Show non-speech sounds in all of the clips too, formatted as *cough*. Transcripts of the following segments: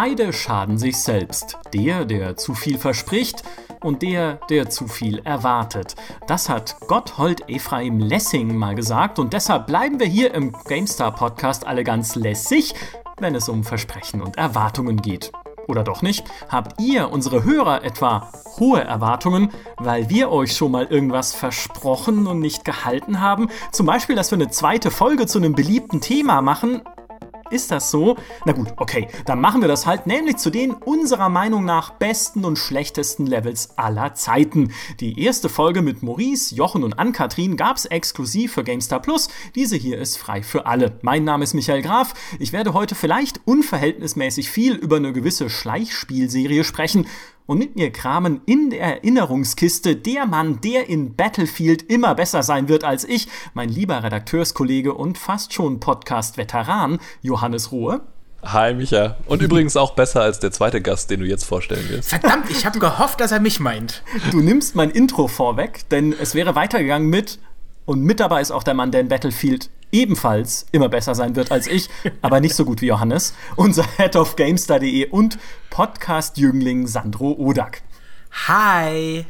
Beide schaden sich selbst. Der, der zu viel verspricht und der, der zu viel erwartet. Das hat Gotthold Ephraim Lessing mal gesagt und deshalb bleiben wir hier im GameStar Podcast alle ganz lässig, wenn es um Versprechen und Erwartungen geht. Oder doch nicht? Habt ihr, unsere Hörer, etwa hohe Erwartungen, weil wir euch schon mal irgendwas versprochen und nicht gehalten haben? Zum Beispiel, dass wir eine zweite Folge zu einem beliebten Thema machen, ist das so? Na gut, okay, dann machen wir das halt, nämlich zu den unserer Meinung nach besten und schlechtesten Levels aller Zeiten. Die erste Folge mit Maurice, Jochen und Ann-Kathrin gab's exklusiv für GameStar Plus. Diese hier ist frei für alle. Mein Name ist Michael Graf. Ich werde heute vielleicht unverhältnismäßig viel über eine gewisse Schleichspielserie sprechen und mit mir kramen in der Erinnerungskiste der Mann, der in Battlefield immer besser sein wird als ich, mein lieber Redakteurskollege und fast schon Podcast-Veteran Johannes Rohe. Hi Micha. Und übrigens auch besser als der zweite Gast, den du jetzt vorstellen wirst. Verdammt, ich habe gehofft, dass er mich meint. Du nimmst mein Intro vorweg, denn es wäre weitergegangen mit und mit dabei ist auch der Mann, der in Battlefield ebenfalls immer besser sein wird als ich, *laughs* aber nicht so gut wie Johannes, unser Head of GameStar.de und Podcast-Jüngling Sandro Odak. Hi!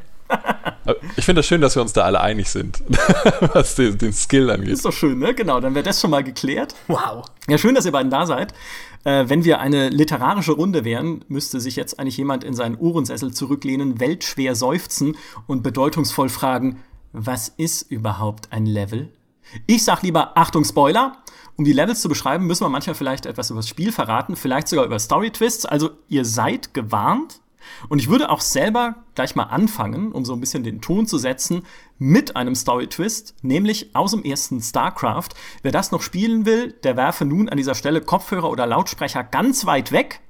Ich finde das schön, dass wir uns da alle einig sind, *laughs* was den, den, Skill angeht. Ist doch schön, ne? Genau, dann wird das schon mal geklärt. Wow. Ja, schön, dass ihr beiden da seid. Äh, wenn wir eine literarische Runde wären, müsste sich jetzt eigentlich jemand in seinen Uhrensessel zurücklehnen, weltschwer seufzen und bedeutungsvoll fragen, was ist überhaupt ein Level? Ich sag lieber Achtung Spoiler. Um die Levels zu beschreiben, müssen wir manchmal vielleicht etwas über das Spiel verraten, vielleicht sogar über Story Twists. Also ihr seid gewarnt. Und ich würde auch selber gleich mal anfangen, um so ein bisschen den Ton zu setzen, mit einem Story-Twist, nämlich aus dem ersten StarCraft. Wer das noch spielen will, der werfe nun an dieser Stelle Kopfhörer oder Lautsprecher ganz weit weg,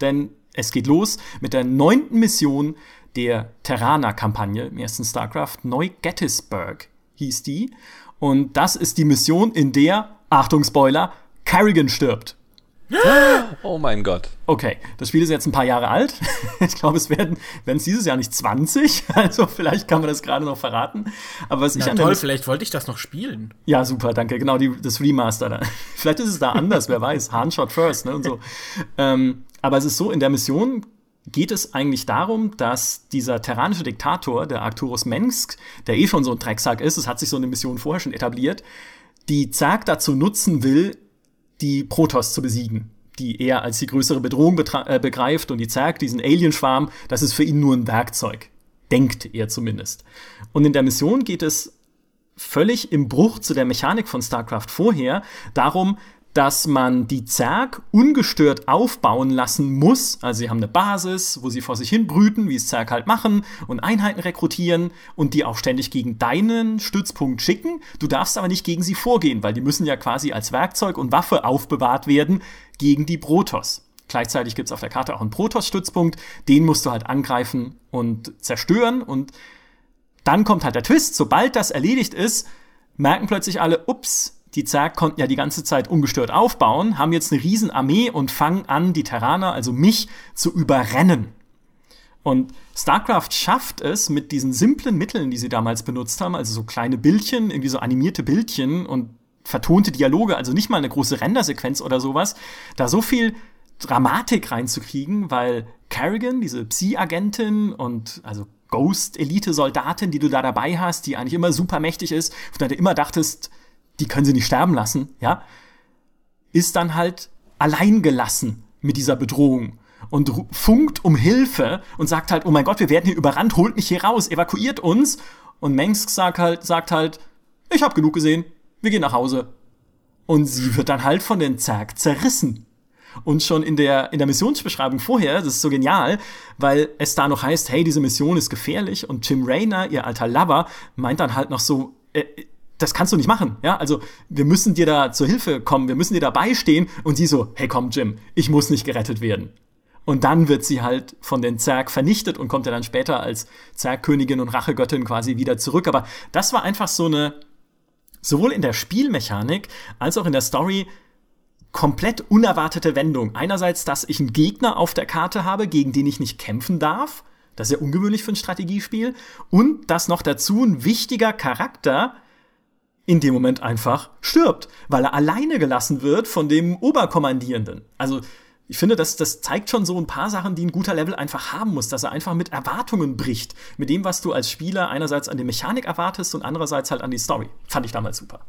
denn es geht los mit der neunten Mission der Terraner-Kampagne im ersten StarCraft. Neu-Gettysburg hieß die. Und das ist die Mission, in der, Achtung Spoiler, Kerrigan stirbt. *gasps* Oh mein Gott. Okay, das Spiel ist jetzt ein paar Jahre alt. *laughs* Ich glaube, es werden es dieses Jahr nicht 20. *laughs* Also vielleicht kann man das gerade noch verraten. Aber was Na, ich an toll, vielleicht wollte ich das noch spielen. Ja, super, danke. Genau, die, das Remaster da. *laughs* Vielleicht ist es da anders, wer weiß. Handshot first, ne? Und so. Ähm, aber es ist so, in der Mission geht es eigentlich darum, dass dieser terranische Diktator, der Arcturus Mensk, der eh schon so ein Drecksack ist, es hat sich so eine Mission vorher schon etabliert, die Zerg dazu nutzen will, die Protoss zu besiegen, die er als die größere Bedrohung äh, begreift und die Zerg, diesen Alienschwarm, das ist für ihn nur ein Werkzeug. Denkt er zumindest. Und in der Mission geht es völlig im Bruch zu der Mechanik von StarCraft vorher darum, dass man die Zerg ungestört aufbauen lassen muss. Also sie haben eine Basis, wo sie vor sich hin brüten, wie es Zerg halt machen, und Einheiten rekrutieren und die auch ständig gegen deinen Stützpunkt schicken. Du darfst aber nicht gegen sie vorgehen, weil die müssen ja quasi als Werkzeug und Waffe aufbewahrt werden gegen die Protoss. Gleichzeitig gibt es auf der Karte auch einen Protoss-Stützpunkt, den musst du halt angreifen und zerstören. Und dann kommt halt der Twist, sobald das erledigt ist, merken plötzlich alle, ups, die Zerg konnten ja die ganze Zeit ungestört aufbauen, haben jetzt eine Riesenarmee und fangen an, die Terraner, also mich, zu überrennen. Und StarCraft schafft es mit diesen simplen Mitteln, die sie damals benutzt haben, also so kleine Bildchen, irgendwie so animierte Bildchen und vertonte Dialoge, also nicht mal eine große Rendersequenz oder sowas, da so viel Dramatik reinzukriegen, weil Kerrigan, diese Psi-Agentin und also Ghost-Elite-Soldatin, die du da dabei hast, die eigentlich immer super mächtig ist, von der du immer dachtest, die können sie nicht sterben lassen, ja, ist dann halt allein gelassen mit dieser Bedrohung und funkt um Hilfe und sagt halt, oh mein Gott, wir werden hier überrannt, holt mich hier raus, evakuiert uns. Und Mengsk sagt halt, sagt halt, ich habe genug gesehen, wir gehen nach Hause. Und sie wird dann halt von den Zerg zerrissen. Und schon in der, in der Missionsbeschreibung vorher, das ist so genial, weil es da noch heißt, hey, diese Mission ist gefährlich und Jim Rayner, ihr alter Lover, meint dann halt noch so, äh, das kannst du nicht machen, ja? Also, wir müssen dir da zur Hilfe kommen, wir müssen dir dabei stehen und sie so, hey komm, Jim, ich muss nicht gerettet werden. Und dann wird sie halt von den Zerg vernichtet und kommt ja dann später als Zergkönigin und Rachegöttin quasi wieder zurück. Aber das war einfach so eine, sowohl in der Spielmechanik als auch in der Story, komplett unerwartete Wendung. Einerseits, dass ich einen Gegner auf der Karte habe, gegen den ich nicht kämpfen darf. Das ist ja ungewöhnlich für ein Strategiespiel. Und dass noch dazu ein wichtiger Charakter in dem Moment einfach stirbt, weil er alleine gelassen wird von dem Oberkommandierenden. Also ich finde, das, das zeigt schon so ein paar Sachen, die ein guter Level einfach haben muss, dass er einfach mit Erwartungen bricht. Mit dem, was du als Spieler einerseits an die Mechanik erwartest und andererseits halt an die Story. Fand ich damals super.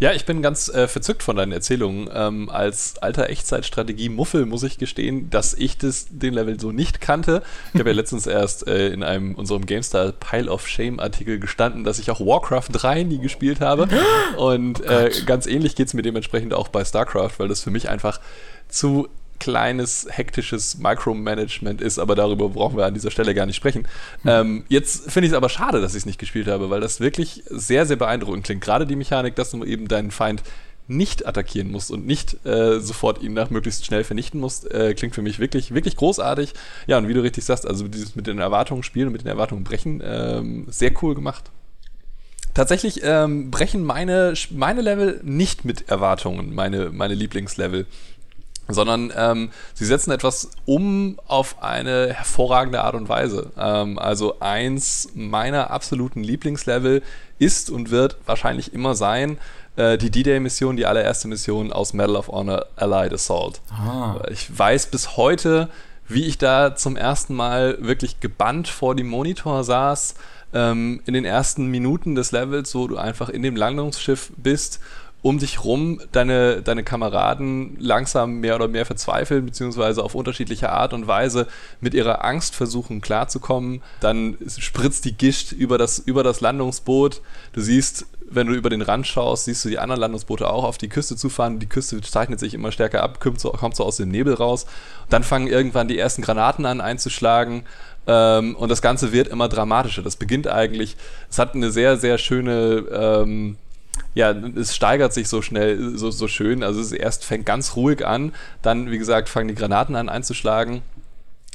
Ja, ich bin ganz äh, verzückt von deinen Erzählungen. Ähm, als alter Echtzeitstrategie-Muffel muss ich gestehen, dass ich das, den Level so nicht kannte. Ich habe ja *laughs* letztens erst äh, in einem unserem GameStar Pile of Shame-Artikel gestanden, dass ich auch Warcraft 3 nie gespielt habe. *gasps* Und äh, ganz ähnlich geht es mir dementsprechend auch bei StarCraft, weil das für mich einfach zu kleines, hektisches Micromanagement ist, aber darüber brauchen wir an dieser Stelle gar nicht sprechen. Ähm, jetzt finde ich es aber schade, dass ich es nicht gespielt habe, weil das wirklich sehr, sehr beeindruckend klingt. Gerade die Mechanik, dass du eben deinen Feind nicht attackieren musst und nicht äh, sofort ihn nach möglichst schnell vernichten musst, äh, klingt für mich wirklich, wirklich großartig. Ja, und wie du richtig sagst, also dieses mit den Erwartungen spielen und mit den Erwartungen brechen, ähm, sehr cool gemacht. Tatsächlich ähm, brechen meine, meine Level nicht mit Erwartungen, meine, meine Lieblingslevel sondern ähm, sie setzen etwas um auf eine hervorragende Art und Weise. Ähm, also eins meiner absoluten Lieblingslevel ist und wird wahrscheinlich immer sein äh, die D-Day-Mission, die allererste Mission aus Medal of Honor Allied Assault. Ah. Ich weiß bis heute, wie ich da zum ersten Mal wirklich gebannt vor dem Monitor saß, ähm, in den ersten Minuten des Levels, wo du einfach in dem Landungsschiff bist um dich rum deine, deine Kameraden langsam mehr oder mehr verzweifeln, beziehungsweise auf unterschiedliche Art und Weise mit ihrer Angst versuchen klarzukommen. Dann spritzt die Gischt über das, über das Landungsboot. Du siehst, wenn du über den Rand schaust, siehst du die anderen Landungsboote auch auf die Küste zufahren. Die Küste zeichnet sich immer stärker ab, kommt so, kommt so aus dem Nebel raus. Dann fangen irgendwann die ersten Granaten an einzuschlagen. Ähm, und das Ganze wird immer dramatischer. Das beginnt eigentlich, es hat eine sehr, sehr schöne ähm, ja, es steigert sich so schnell, so, so schön. Also es erst fängt ganz ruhig an, dann, wie gesagt, fangen die Granaten an einzuschlagen.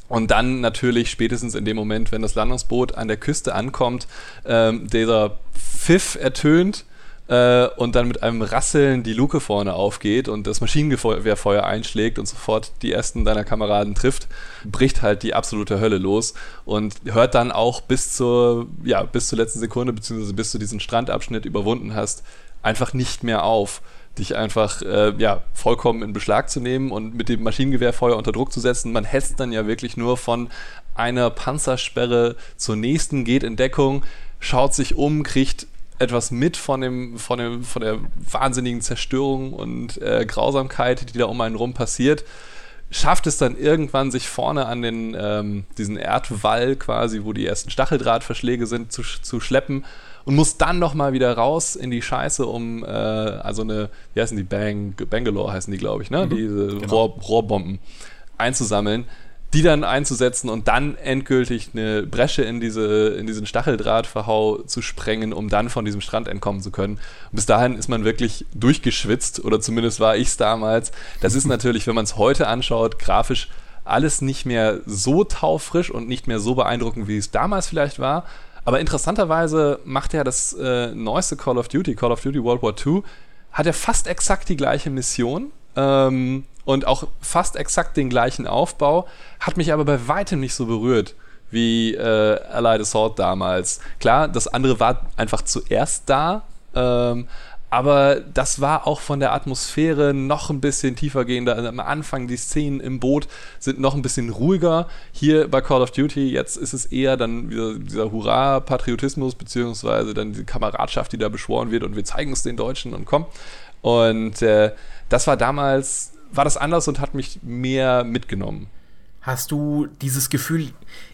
Und dann natürlich spätestens in dem Moment, wenn das Landungsboot an der Küste ankommt, ähm, dieser Pfiff ertönt äh, und dann mit einem Rasseln die Luke vorne aufgeht und das Maschinengewehrfeuer einschlägt und sofort die ersten deiner Kameraden trifft, bricht halt die absolute Hölle los und hört dann auch bis zur, ja, bis zur letzten Sekunde, beziehungsweise bis du diesen Strandabschnitt überwunden hast, einfach nicht mehr auf, dich einfach äh, ja, vollkommen in Beschlag zu nehmen und mit dem Maschinengewehrfeuer unter Druck zu setzen. Man hetzt dann ja wirklich nur von einer Panzersperre zur nächsten, geht in Deckung, schaut sich um, kriegt etwas mit von, dem, von, dem, von der wahnsinnigen Zerstörung und äh, Grausamkeit, die da um einen rum passiert schafft es dann irgendwann, sich vorne an den, ähm, diesen Erdwall quasi, wo die ersten Stacheldrahtverschläge sind, zu, zu schleppen und muss dann nochmal wieder raus in die Scheiße, um äh, also eine, wie heißen die, Bang, Bangalore heißen die, glaube ich, ne? Mhm, Diese genau. Rohr, Rohrbomben einzusammeln, die dann einzusetzen und dann endgültig eine Bresche in, diese, in diesen Stacheldrahtverhau zu sprengen, um dann von diesem Strand entkommen zu können. Und bis dahin ist man wirklich durchgeschwitzt, oder zumindest war ich es damals. Das ist natürlich, wenn man es heute anschaut, grafisch alles nicht mehr so taufrisch und nicht mehr so beeindruckend, wie es damals vielleicht war. Aber interessanterweise macht ja das äh, neueste Call of Duty, Call of Duty World War II, hat ja fast exakt die gleiche Mission ähm, und auch fast exakt den gleichen Aufbau, hat mich aber bei weitem nicht so berührt wie äh, Allied Assault damals. Klar, das andere war einfach zuerst da, ähm, aber das war auch von der Atmosphäre noch ein bisschen tiefergehender. Also am Anfang die Szenen im Boot sind noch ein bisschen ruhiger. Hier bei Call of Duty, jetzt ist es eher dann wieder dieser Hurra-Patriotismus, beziehungsweise dann die Kameradschaft, die da beschworen wird und wir zeigen es den Deutschen und komm. Und äh, das war damals, war das anders und hat mich mehr mitgenommen. Hast du dieses Gefühl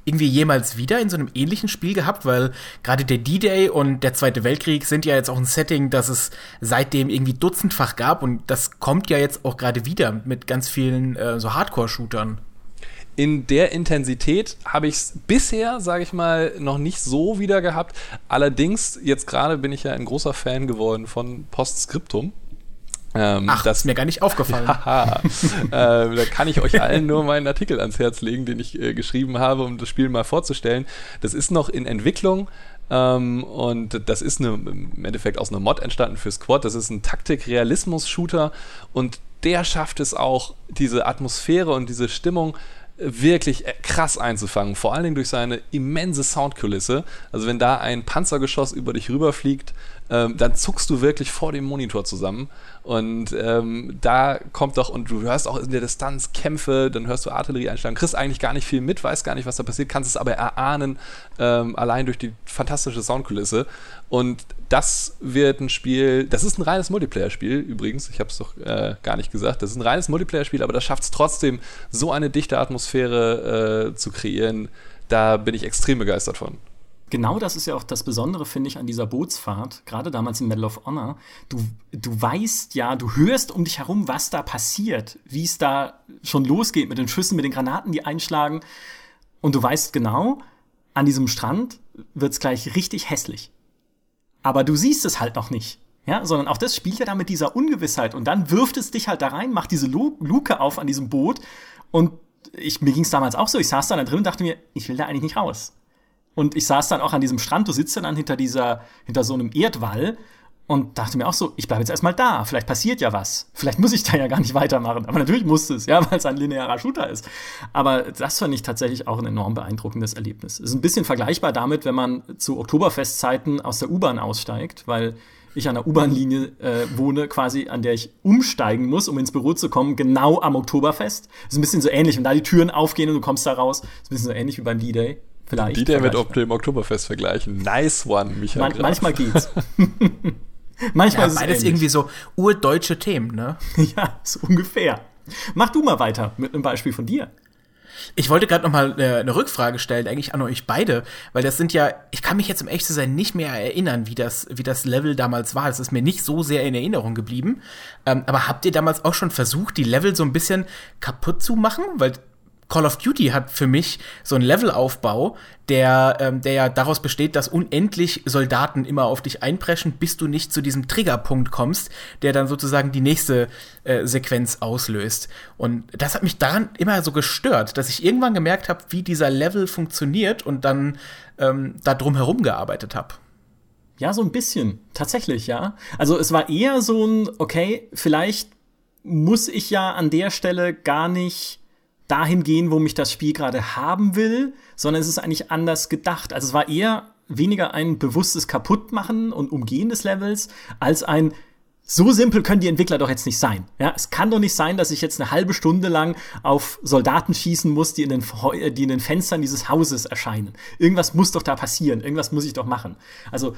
irgendwie jemals wieder in so einem ähnlichen Spiel gehabt? Weil gerade der D-Day und der Zweite Weltkrieg sind ja jetzt auch ein Setting, das es seitdem irgendwie dutzendfach gab und das kommt ja jetzt auch gerade wieder mit ganz vielen äh, so Hardcore-Shootern. In der Intensität habe ich es bisher, sage ich mal, noch nicht so wieder gehabt. Allerdings, jetzt gerade bin ich ja ein großer Fan geworden von Postscriptum. Ähm, Ach, das ist mir gar nicht aufgefallen. *laughs* Haha. äh, da kann ich euch allen nur meinen Artikel ans Herz legen, den ich äh, geschrieben habe, um das Spiel mal vorzustellen. Das ist noch in Entwicklung. Ähm, und das ist eine, im Endeffekt aus einer Mod entstanden für Squad. Das ist ein Taktik-Realismus-Shooter und der schafft es auch, diese Atmosphäre und diese Stimmung wirklich äh, krass einzufangen, vor allen Dingen durch seine immense Soundkulisse. Also wenn da ein Panzergeschoss über dich rüberfliegt, ähm, dann zuckst du wirklich vor dem Monitor zusammen. Und ähm, da kommt doch, und du hörst auch in der Distanz Kämpfe, dann hörst du Artillerieeinstellungen, kriegst eigentlich gar nicht viel mit, weißt gar nicht, was da passiert, kannst es aber erahnen, ähm, allein durch die fantastische Soundkulisse. Und das wird ein Spiel, das ist ein reines Multiplayer-Spiel übrigens, ich habe es doch äh, gar nicht gesagt, das ist ein reines Multiplayer-Spiel, aber das schafft es trotzdem, so eine dichte Atmosphäre äh, zu kreieren. Da bin ich extrem begeistert von genau das ist ja auch das Besondere, finde ich, an dieser Bootsfahrt, gerade damals in Medal of Honor. Du, du weißt ja, du hörst um dich herum, was da passiert, wie es da schon losgeht mit den Schüssen, mit den Granaten, die einschlagen. Und du weißt genau, an diesem Strand wird es gleich richtig hässlich. Aber du siehst es halt noch nicht. Ja, sondern auch das spielt ja da mit dieser Ungewissheit. Und dann wirft es dich halt da rein, macht diese Luke auf an diesem Boot. Und ich, mir ging es damals auch so. Ich saß da drin und dachte mir, ich will da eigentlich nicht raus. Und ich saß dann auch an diesem Strand, du sitzt dann hinter dieser, hinter so einem Erdwall und dachte mir auch so, ich bleibe jetzt erstmal da. Vielleicht passiert ja was. Vielleicht muss ich da ja gar nicht *laughs* weitermachen. Aber natürlich musste es, ja, weil es ein linearer Shooter ist. Aber das fand ich tatsächlich auch ein enorm beeindruckendes Erlebnis. Es ist ein bisschen vergleichbar damit, wenn man zu Oktoberfestzeiten aus der U-Bahn aussteigt, weil ich an der U-Bahn-Linie äh, wohne, quasi, an der ich umsteigen muss, um ins Büro zu kommen, genau am Oktoberfest. Das ist ein bisschen so ähnlich. Und da die Türen aufgehen und du kommst da raus, ist ein bisschen so ähnlich wie beim D-Day. Vielleicht. Die der mit dem Oktoberfest vergleichen. Nice one, Michael. Man, manchmal geht's. *laughs* *laughs* manchmal ja, ist es beides irgendwie so urdeutsche Themen, ne? *laughs* ja, so ungefähr. Mach du mal weiter mit einem Beispiel von dir. Ich wollte gerade noch mal eine, eine, Rückfrage stellen, eigentlich an euch beide, weil das sind ja, ich kann mich jetzt im echt zu sein nicht mehr erinnern, wie das, wie das Level damals war. Das ist mir nicht so sehr in Erinnerung geblieben. Ähm, aber habt ihr damals auch schon versucht, die Level so ein bisschen kaputt zu machen? Weil Call of Duty hat für mich so einen Levelaufbau, der, ähm, der ja daraus besteht, dass unendlich Soldaten immer auf dich einpreschen, bis du nicht zu diesem Triggerpunkt kommst, der dann sozusagen die nächste äh, Sequenz auslöst. Und das hat mich daran immer so gestört, dass ich irgendwann gemerkt habe, wie dieser Level funktioniert und dann ähm, da drum herum gearbeitet habe. Ja, so ein bisschen. Tatsächlich, ja. Also es war eher so ein, okay, vielleicht muss ich ja an der Stelle gar nicht dahin gehen, wo mich das Spiel gerade haben will, sondern es ist eigentlich anders gedacht. Also es war eher weniger ein bewusstes Kaputtmachen und Umgehen des Levels, als ein so simpel können die Entwickler doch jetzt nicht sein. Ja, es kann doch nicht sein, dass ich jetzt eine halbe Stunde lang auf Soldaten schießen muss, die in den, die in den Fenstern dieses Hauses erscheinen. Irgendwas muss doch da passieren. Irgendwas muss ich doch machen. Also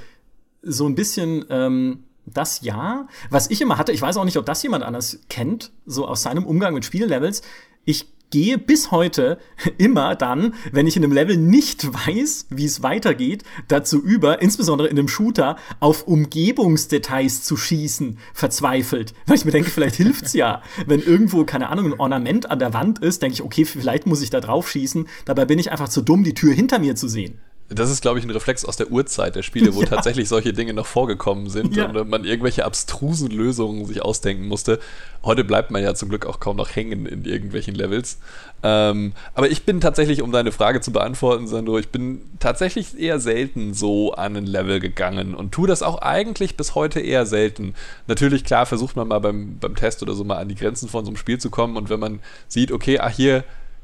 so ein bisschen ähm, das ja. Was ich immer hatte, ich weiß auch nicht, ob das jemand anders kennt, so aus seinem Umgang mit Spiellevels. Ich gehe bis heute *laughs* immer dann, wenn ich in einem Level nicht weiß, wie es weitergeht, dazu über, insbesondere in einem Shooter, auf Umgebungsdetails zu schießen, verzweifelt. Weil ich mir denke, vielleicht hilft's ja. *laughs* Wenn irgendwo, keine Ahnung, ein Ornament an der Wand ist, denke ich, okay, vielleicht muss ich da drauf schießen. Dabei bin ich einfach zu dumm, die Tür hinter mir zu sehen. Das ist, glaube ich, ein Reflex aus der Urzeit der Spiele, wo *laughs* ja. tatsächlich solche Dinge noch vorgekommen sind ja. und man irgendwelche abstrusen Lösungen sich ausdenken musste. Heute bleibt man ja zum Glück auch kaum noch hängen in irgendwelchen Levels. Ähm, aber ich bin tatsächlich, um deine Frage zu beantworten, Sandro, ich bin tatsächlich eher selten so an ein Level gegangen und tue das auch eigentlich bis heute eher selten. Natürlich, klar, versucht man mal beim, beim Test oder so mal an die Grenzen von so einem Spiel zu kommen und wenn man sieht, okay, ach hier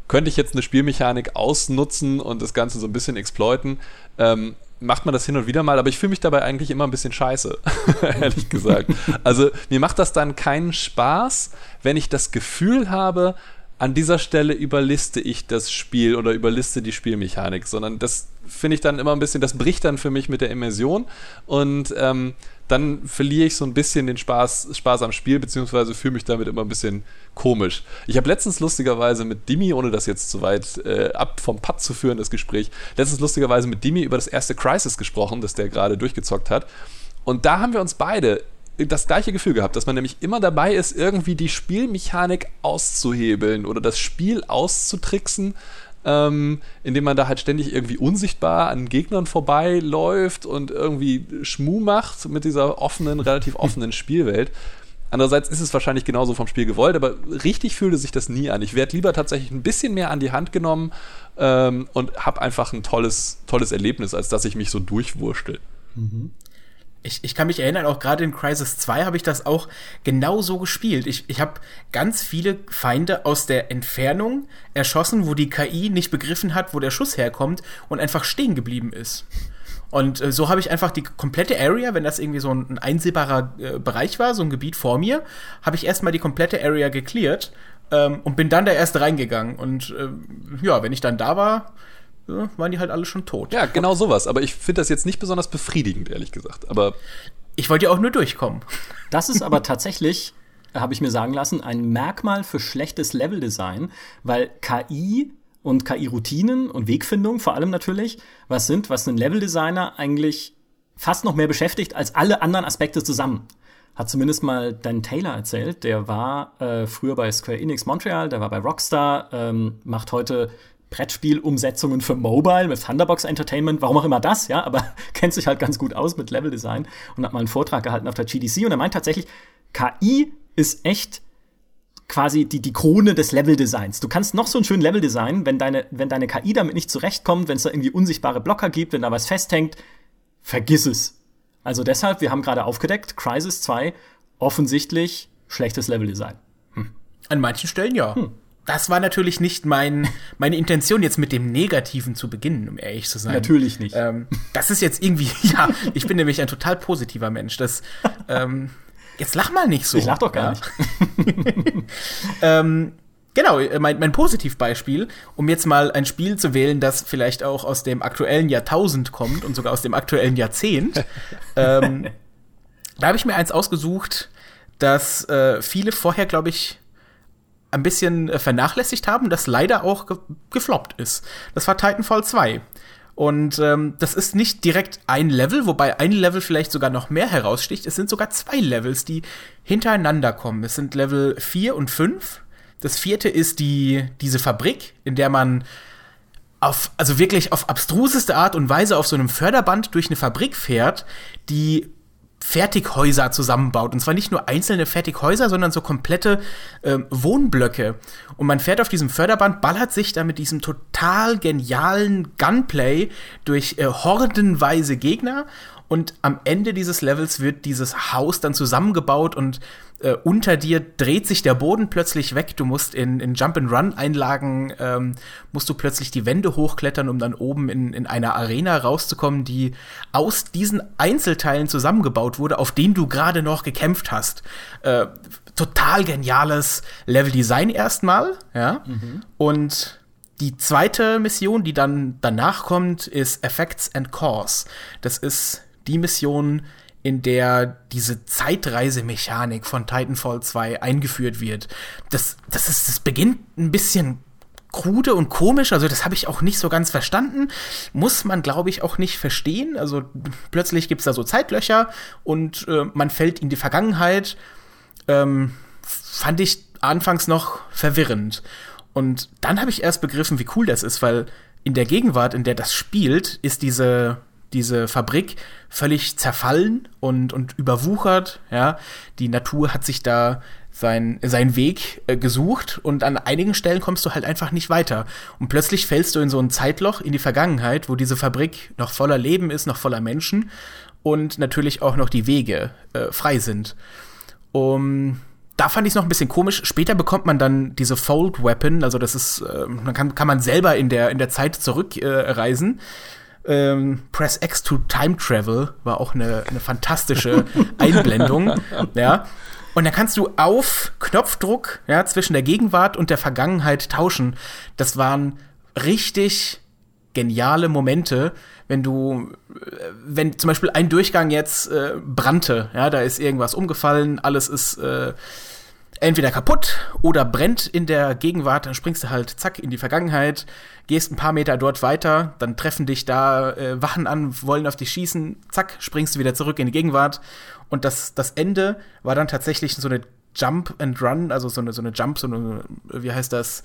könnte ich jetzt eine Spielmechanik ausnutzen und das Ganze so ein bisschen exploiten. Ähm, macht man das hin und wieder mal, aber ich fühle mich dabei eigentlich immer ein bisschen scheiße, *laughs* ehrlich gesagt. Also mir macht das dann keinen Spaß, wenn ich das Gefühl habe, an dieser Stelle überliste ich das Spiel oder überliste die Spielmechanik, sondern das finde ich dann immer ein bisschen, das bricht dann für mich mit der Immersion und ähm, dann verliere ich so ein bisschen den Spaß, Spaß am Spiel, beziehungsweise fühle mich damit immer ein bisschen komisch. Ich habe letztens lustigerweise mit Dimi, ohne das jetzt zu weit äh, ab vom Pad zu führen, das Gespräch, letztens lustigerweise mit Dimi über das erste Crisis gesprochen, das der gerade durchgezockt hat. Und da haben wir uns beide das gleiche Gefühl gehabt, dass man nämlich immer dabei ist, irgendwie die Spielmechanik auszuhebeln oder das Spiel auszutricksen ähm, indem man da halt ständig irgendwie unsichtbar an Gegnern vorbeiläuft und irgendwie Schmu macht mit dieser offenen, relativ *laughs* offenen Spielwelt. Andererseits ist es wahrscheinlich genauso vom Spiel gewollt, aber richtig fühlte sich das nie an. Ich werde lieber tatsächlich ein bisschen mehr an die Hand genommen ähm, und habe einfach ein tolles, tolles Erlebnis, als dass ich mich so durchwurschtel. Mhm. Ich, ich kann mich erinnern, auch gerade in Crisis 2 habe ich das auch genau so gespielt. Ich, ich habe ganz viele Feinde aus der Entfernung erschossen, wo die KI nicht begriffen hat, wo der Schuss herkommt und einfach stehen geblieben ist. Und äh, so habe ich einfach die komplette Area, wenn das irgendwie so ein, ein einsehbarer äh, Bereich war, so ein Gebiet vor mir, habe ich erstmal die komplette Area gecleart ähm, und bin dann da erst reingegangen. Und äh, ja, wenn ich dann da war, ja, waren die halt alle schon tot. Ja, genau sowas. Aber ich finde das jetzt nicht besonders befriedigend, ehrlich gesagt. Aber ich wollte ja auch nur durchkommen. Das ist aber *laughs* tatsächlich, habe ich mir sagen lassen, ein Merkmal für schlechtes Leveldesign, weil KI und KI-Routinen und Wegfindung vor allem natürlich, was sind, was einen Leveldesigner eigentlich fast noch mehr beschäftigt als alle anderen Aspekte zusammen. Hat zumindest mal Dan Taylor erzählt. Der war äh, früher bei Square Enix Montreal, der war bei Rockstar, ähm, macht heute Brettspielumsetzungen für Mobile mit Thunderbox Entertainment, warum auch immer das, ja, aber *laughs* kennt sich halt ganz gut aus mit Leveldesign und hat mal einen Vortrag gehalten auf der GDC und er meint tatsächlich, KI ist echt quasi die, die Krone des Leveldesigns. Du kannst noch so einen schönen Leveldesign, wenn deine, wenn deine KI damit nicht zurechtkommt, wenn es da irgendwie unsichtbare Blocker gibt, wenn da was festhängt, vergiss es. Also deshalb, wir haben gerade aufgedeckt, Crisis 2, offensichtlich schlechtes Leveldesign. Hm. An manchen Stellen ja. Hm das war natürlich nicht mein, meine Intention, jetzt mit dem Negativen zu beginnen, um ehrlich zu sein. Natürlich nicht. Ähm, das ist jetzt irgendwie, *laughs* ja, ich bin nämlich ein total positiver Mensch. Das, ähm, jetzt lach mal nicht so. Ich lach doch gar ja. nicht. *laughs* ähm, genau, mein, mein Positivbeispiel, um jetzt mal ein Spiel zu wählen, das vielleicht auch aus dem aktuellen Jahrtausend kommt und sogar aus dem aktuellen Jahrzehnt. ähm, da habe ich mir eins ausgesucht, das äh, viele vorher, glaube ich, ein bisschen äh, vernachlässigt haben, das leider auch ge gefloppt ist. Das war Titanfall 2. Und ähm, das ist nicht direkt ein Level, wobei ein Level vielleicht sogar noch mehr heraussticht. Es sind sogar zwei Levels, die hintereinander kommen. Es sind Level 4 und 5. Das vierte ist die, diese Fabrik, in der man auf, also wirklich auf abstruseste Art und Weise auf so einem Förderband durch eine Fabrik fährt, die Fertighäuser zusammenbaut. Und zwar nicht nur einzelne Fertighäuser, sondern so komplette äh, Wohnblöcke. Und man fährt auf diesem Förderband, ballert sich da mit diesem total genialen Gunplay durch äh, hordenweise Gegner. Und am Ende dieses Levels wird dieses Haus dann zusammengebaut und äh, unter dir dreht sich der Boden plötzlich weg. Du musst in, in Jump-and-Run-Einlagen, ähm, musst du plötzlich die Wände hochklettern, um dann oben in, in einer Arena rauszukommen, die aus diesen Einzelteilen zusammengebaut wurde, auf denen du gerade noch gekämpft hast. Äh, total geniales Level-Design erstmal, ja. Mhm. Und die zweite Mission, die dann danach kommt, ist Effects and Cause. Das ist die Mission, in der diese Zeitreisemechanik von Titanfall 2 eingeführt wird. Das, das, ist, das beginnt ein bisschen krude und komisch, also das habe ich auch nicht so ganz verstanden. Muss man, glaube ich, auch nicht verstehen. Also plötzlich gibt es da so Zeitlöcher und äh, man fällt in die Vergangenheit. Ähm, fand ich anfangs noch verwirrend. Und dann habe ich erst begriffen, wie cool das ist, weil in der Gegenwart, in der das spielt, ist diese diese Fabrik völlig zerfallen und, und überwuchert. Ja, die Natur hat sich da sein, seinen Weg äh, gesucht und an einigen Stellen kommst du halt einfach nicht weiter. Und plötzlich fällst du in so ein Zeitloch in die Vergangenheit, wo diese Fabrik noch voller Leben ist, noch voller Menschen und natürlich auch noch die Wege äh, frei sind. Um, da fand ich es noch ein bisschen komisch. Später bekommt man dann diese Fold Weapon, also das ist, äh, man kann, kann man selber in der, in der Zeit zurückreisen. Äh, ähm, Press X to Time Travel war auch eine, eine fantastische *laughs* Einblendung. ja. Und dann kannst du auf Knopfdruck ja, zwischen der Gegenwart und der Vergangenheit tauschen. Das waren richtig geniale Momente, wenn du, wenn zum Beispiel ein Durchgang jetzt äh, brannte, ja, da ist irgendwas umgefallen, alles ist äh, entweder kaputt oder brennt in der Gegenwart, dann springst du halt zack in die Vergangenheit, gehst ein paar Meter dort weiter, dann treffen dich da äh, Wachen an, wollen auf dich schießen, zack, springst du wieder zurück in die Gegenwart. Und das, das Ende war dann tatsächlich so eine Jump and Run, also so eine, so eine Jump, so eine, wie heißt das,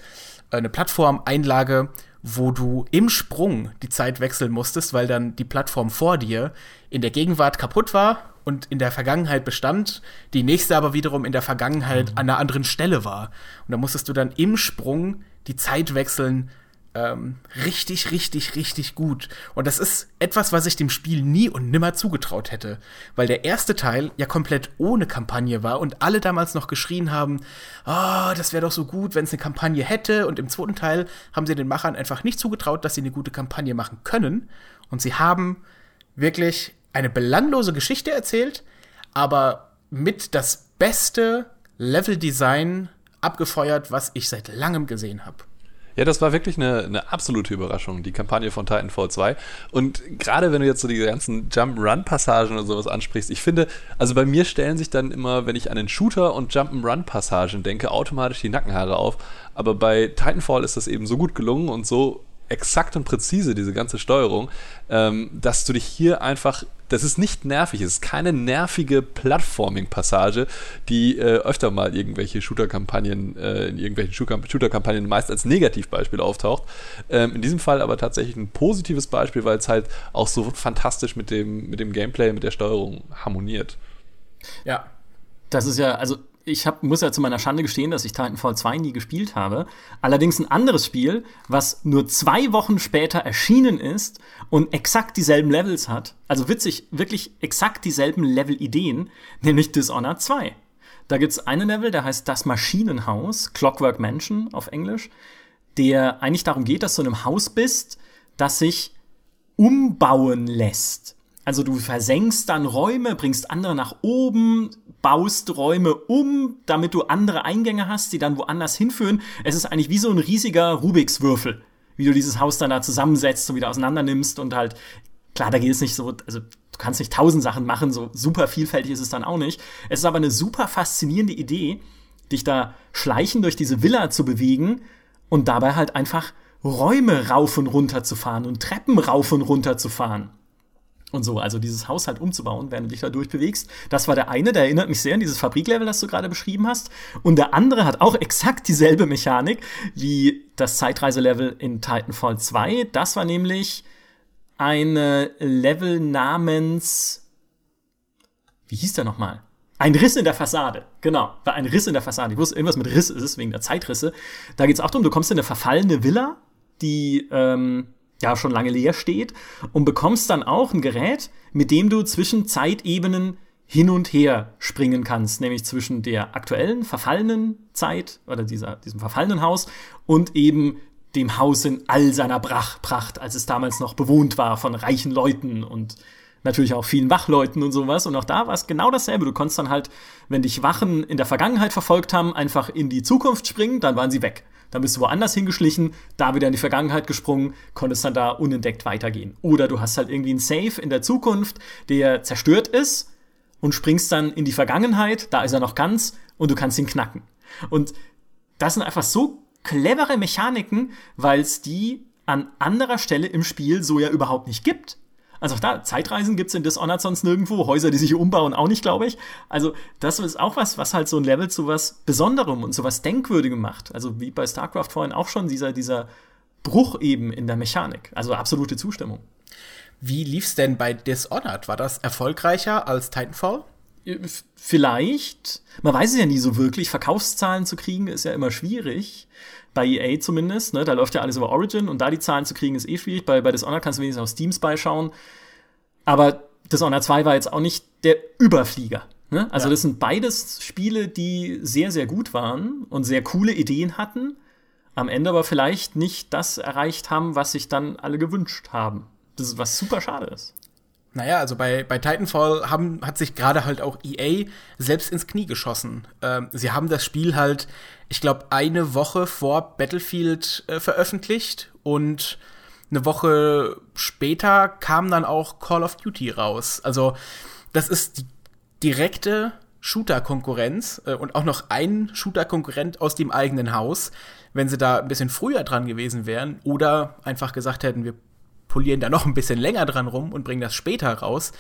eine Plattformeinlage, wo du im Sprung die Zeit wechseln musstest, weil dann die Plattform vor dir in der Gegenwart kaputt war und in der Vergangenheit bestand, die nächste aber wiederum in der Vergangenheit mhm. an einer anderen Stelle war. Und da musstest du dann im Sprung die Zeit wechseln ähm, richtig, richtig, richtig gut. Und das ist etwas, was ich dem Spiel nie und nimmer zugetraut hätte. Weil der erste Teil ja komplett ohne Kampagne war und alle damals noch geschrien haben, oh, das wäre doch so gut, wenn es eine Kampagne hätte. Und im zweiten Teil haben sie den Machern einfach nicht zugetraut, dass sie eine gute Kampagne machen können. Und sie haben wirklich eine belanglose Geschichte erzählt, aber mit das beste Leveldesign abgefeuert, was ich seit langem gesehen habe. Ja, das war wirklich eine, eine absolute Überraschung, die Kampagne von Titanfall 2. Und gerade wenn du jetzt so die ganzen Jump-Run-Passagen oder sowas ansprichst, ich finde, also bei mir stellen sich dann immer, wenn ich an den Shooter- und Jump-Run-Passagen denke, automatisch die Nackenhaare auf. Aber bei Titanfall ist das eben so gut gelungen und so exakt und präzise, diese ganze Steuerung, ähm, dass du dich hier einfach, das ist nicht nervig, es ist keine nervige Plattforming-Passage, die äh, öfter mal irgendwelche Shooter-Kampagnen, äh, in irgendwelchen Shooter-Kampagnen meist als Negativbeispiel auftaucht. Ähm, in diesem Fall aber tatsächlich ein positives Beispiel, weil es halt auch so fantastisch mit dem, mit dem Gameplay, mit der Steuerung harmoniert. Ja. Das ist ja, also ich hab, muss ja zu meiner Schande gestehen, dass ich Titanfall 2 nie gespielt habe. Allerdings ein anderes Spiel, was nur zwei Wochen später erschienen ist und exakt dieselben Levels hat. Also witzig, wirklich exakt dieselben Level-Ideen, nämlich Dishonored 2. Da gibt's einen Level, der heißt Das Maschinenhaus, Clockwork Mansion auf Englisch, der eigentlich darum geht, dass du in einem Haus bist, das sich umbauen lässt. Also du versenkst dann Räume, bringst andere nach oben, baust Räume um, damit du andere Eingänge hast, die dann woanders hinführen. Es ist eigentlich wie so ein riesiger Rubiks Würfel, wie du dieses Haus dann da zusammensetzt und wieder auseinander nimmst und halt klar, da geht es nicht so, also du kannst nicht tausend Sachen machen, so super vielfältig ist es dann auch nicht. Es ist aber eine super faszinierende Idee, dich da schleichen durch diese Villa zu bewegen und dabei halt einfach Räume rauf und runter zu fahren und Treppen rauf und runter zu fahren und so. Also dieses Haus halt umzubauen, während du dich da durchbewegst. Das war der eine, der erinnert mich sehr an dieses Fabriklevel, das du gerade beschrieben hast. Und der andere hat auch exakt dieselbe Mechanik wie das Zeitreiselevel in Titanfall 2. Das war nämlich ein Level namens. Wie hieß der nochmal? Ein Riss in der Fassade, genau, war ein Riss in der Fassade. Ich wusste, irgendwas mit Riss ist es, wegen der Zeitrisse. Da geht es auch darum, du kommst in eine verfallene Villa, die ähm, ja schon lange leer steht und bekommst dann auch ein Gerät, mit dem du zwischen Zeitebenen hin und her springen kannst, nämlich zwischen der aktuellen verfallenen Zeit oder dieser, diesem verfallenen Haus und eben dem Haus in all seiner Brach, Pracht, als es damals noch bewohnt war von reichen Leuten und natürlich auch vielen Wachleuten und sowas. Und auch da war es genau dasselbe. Du konntest dann halt, wenn dich Wachen in der Vergangenheit verfolgt haben, einfach in die Zukunft springen, dann waren sie weg. Dann bist du woanders hingeschlichen, da wieder in die Vergangenheit gesprungen, konntest dann da unentdeckt weitergehen. Oder du hast halt irgendwie einen Safe in der Zukunft, der zerstört ist und springst dann in die Vergangenheit, da ist er noch ganz und du kannst ihn knacken. Und das sind einfach so clevere Mechaniken, weil es die an anderer Stelle im Spiel so ja überhaupt nicht gibt. Also auch da, Zeitreisen gibt es in Dishonored sonst nirgendwo, Häuser, die sich umbauen, auch nicht, glaube ich. Also das ist auch was, was halt so ein Level zu was Besonderem und zu was Denkwürdigem macht. Also wie bei StarCraft vorhin auch schon dieser, dieser Bruch eben in der Mechanik. Also absolute Zustimmung. Wie lief's denn bei Dishonored? War das erfolgreicher als Titanfall? Vielleicht. Man weiß es ja nie so wirklich. Verkaufszahlen zu kriegen ist ja immer schwierig. Bei EA zumindest. Ne? Da läuft ja alles über Origin und da die Zahlen zu kriegen ist eh schwierig. Bei, bei Dishonored kannst du wenigstens auf Steam Spy schauen. Aber Dishonored 2 war jetzt auch nicht der Überflieger. Ne? Also ja. das sind beides Spiele, die sehr, sehr gut waren und sehr coole Ideen hatten. Am Ende aber vielleicht nicht das erreicht haben, was sich dann alle gewünscht haben. Das ist was super schade ist. Naja, also bei, bei Titanfall haben, hat sich gerade halt auch EA selbst ins Knie geschossen. Ähm, sie haben das Spiel halt, ich glaube, eine Woche vor Battlefield äh, veröffentlicht und eine Woche später kam dann auch Call of Duty raus. Also das ist die direkte Shooter-Konkurrenz äh, und auch noch ein Shooter-Konkurrent aus dem eigenen Haus. Wenn sie da ein bisschen früher dran gewesen wären oder einfach gesagt hätten, wir polieren da noch ein bisschen länger dran rum und bringen das später raus,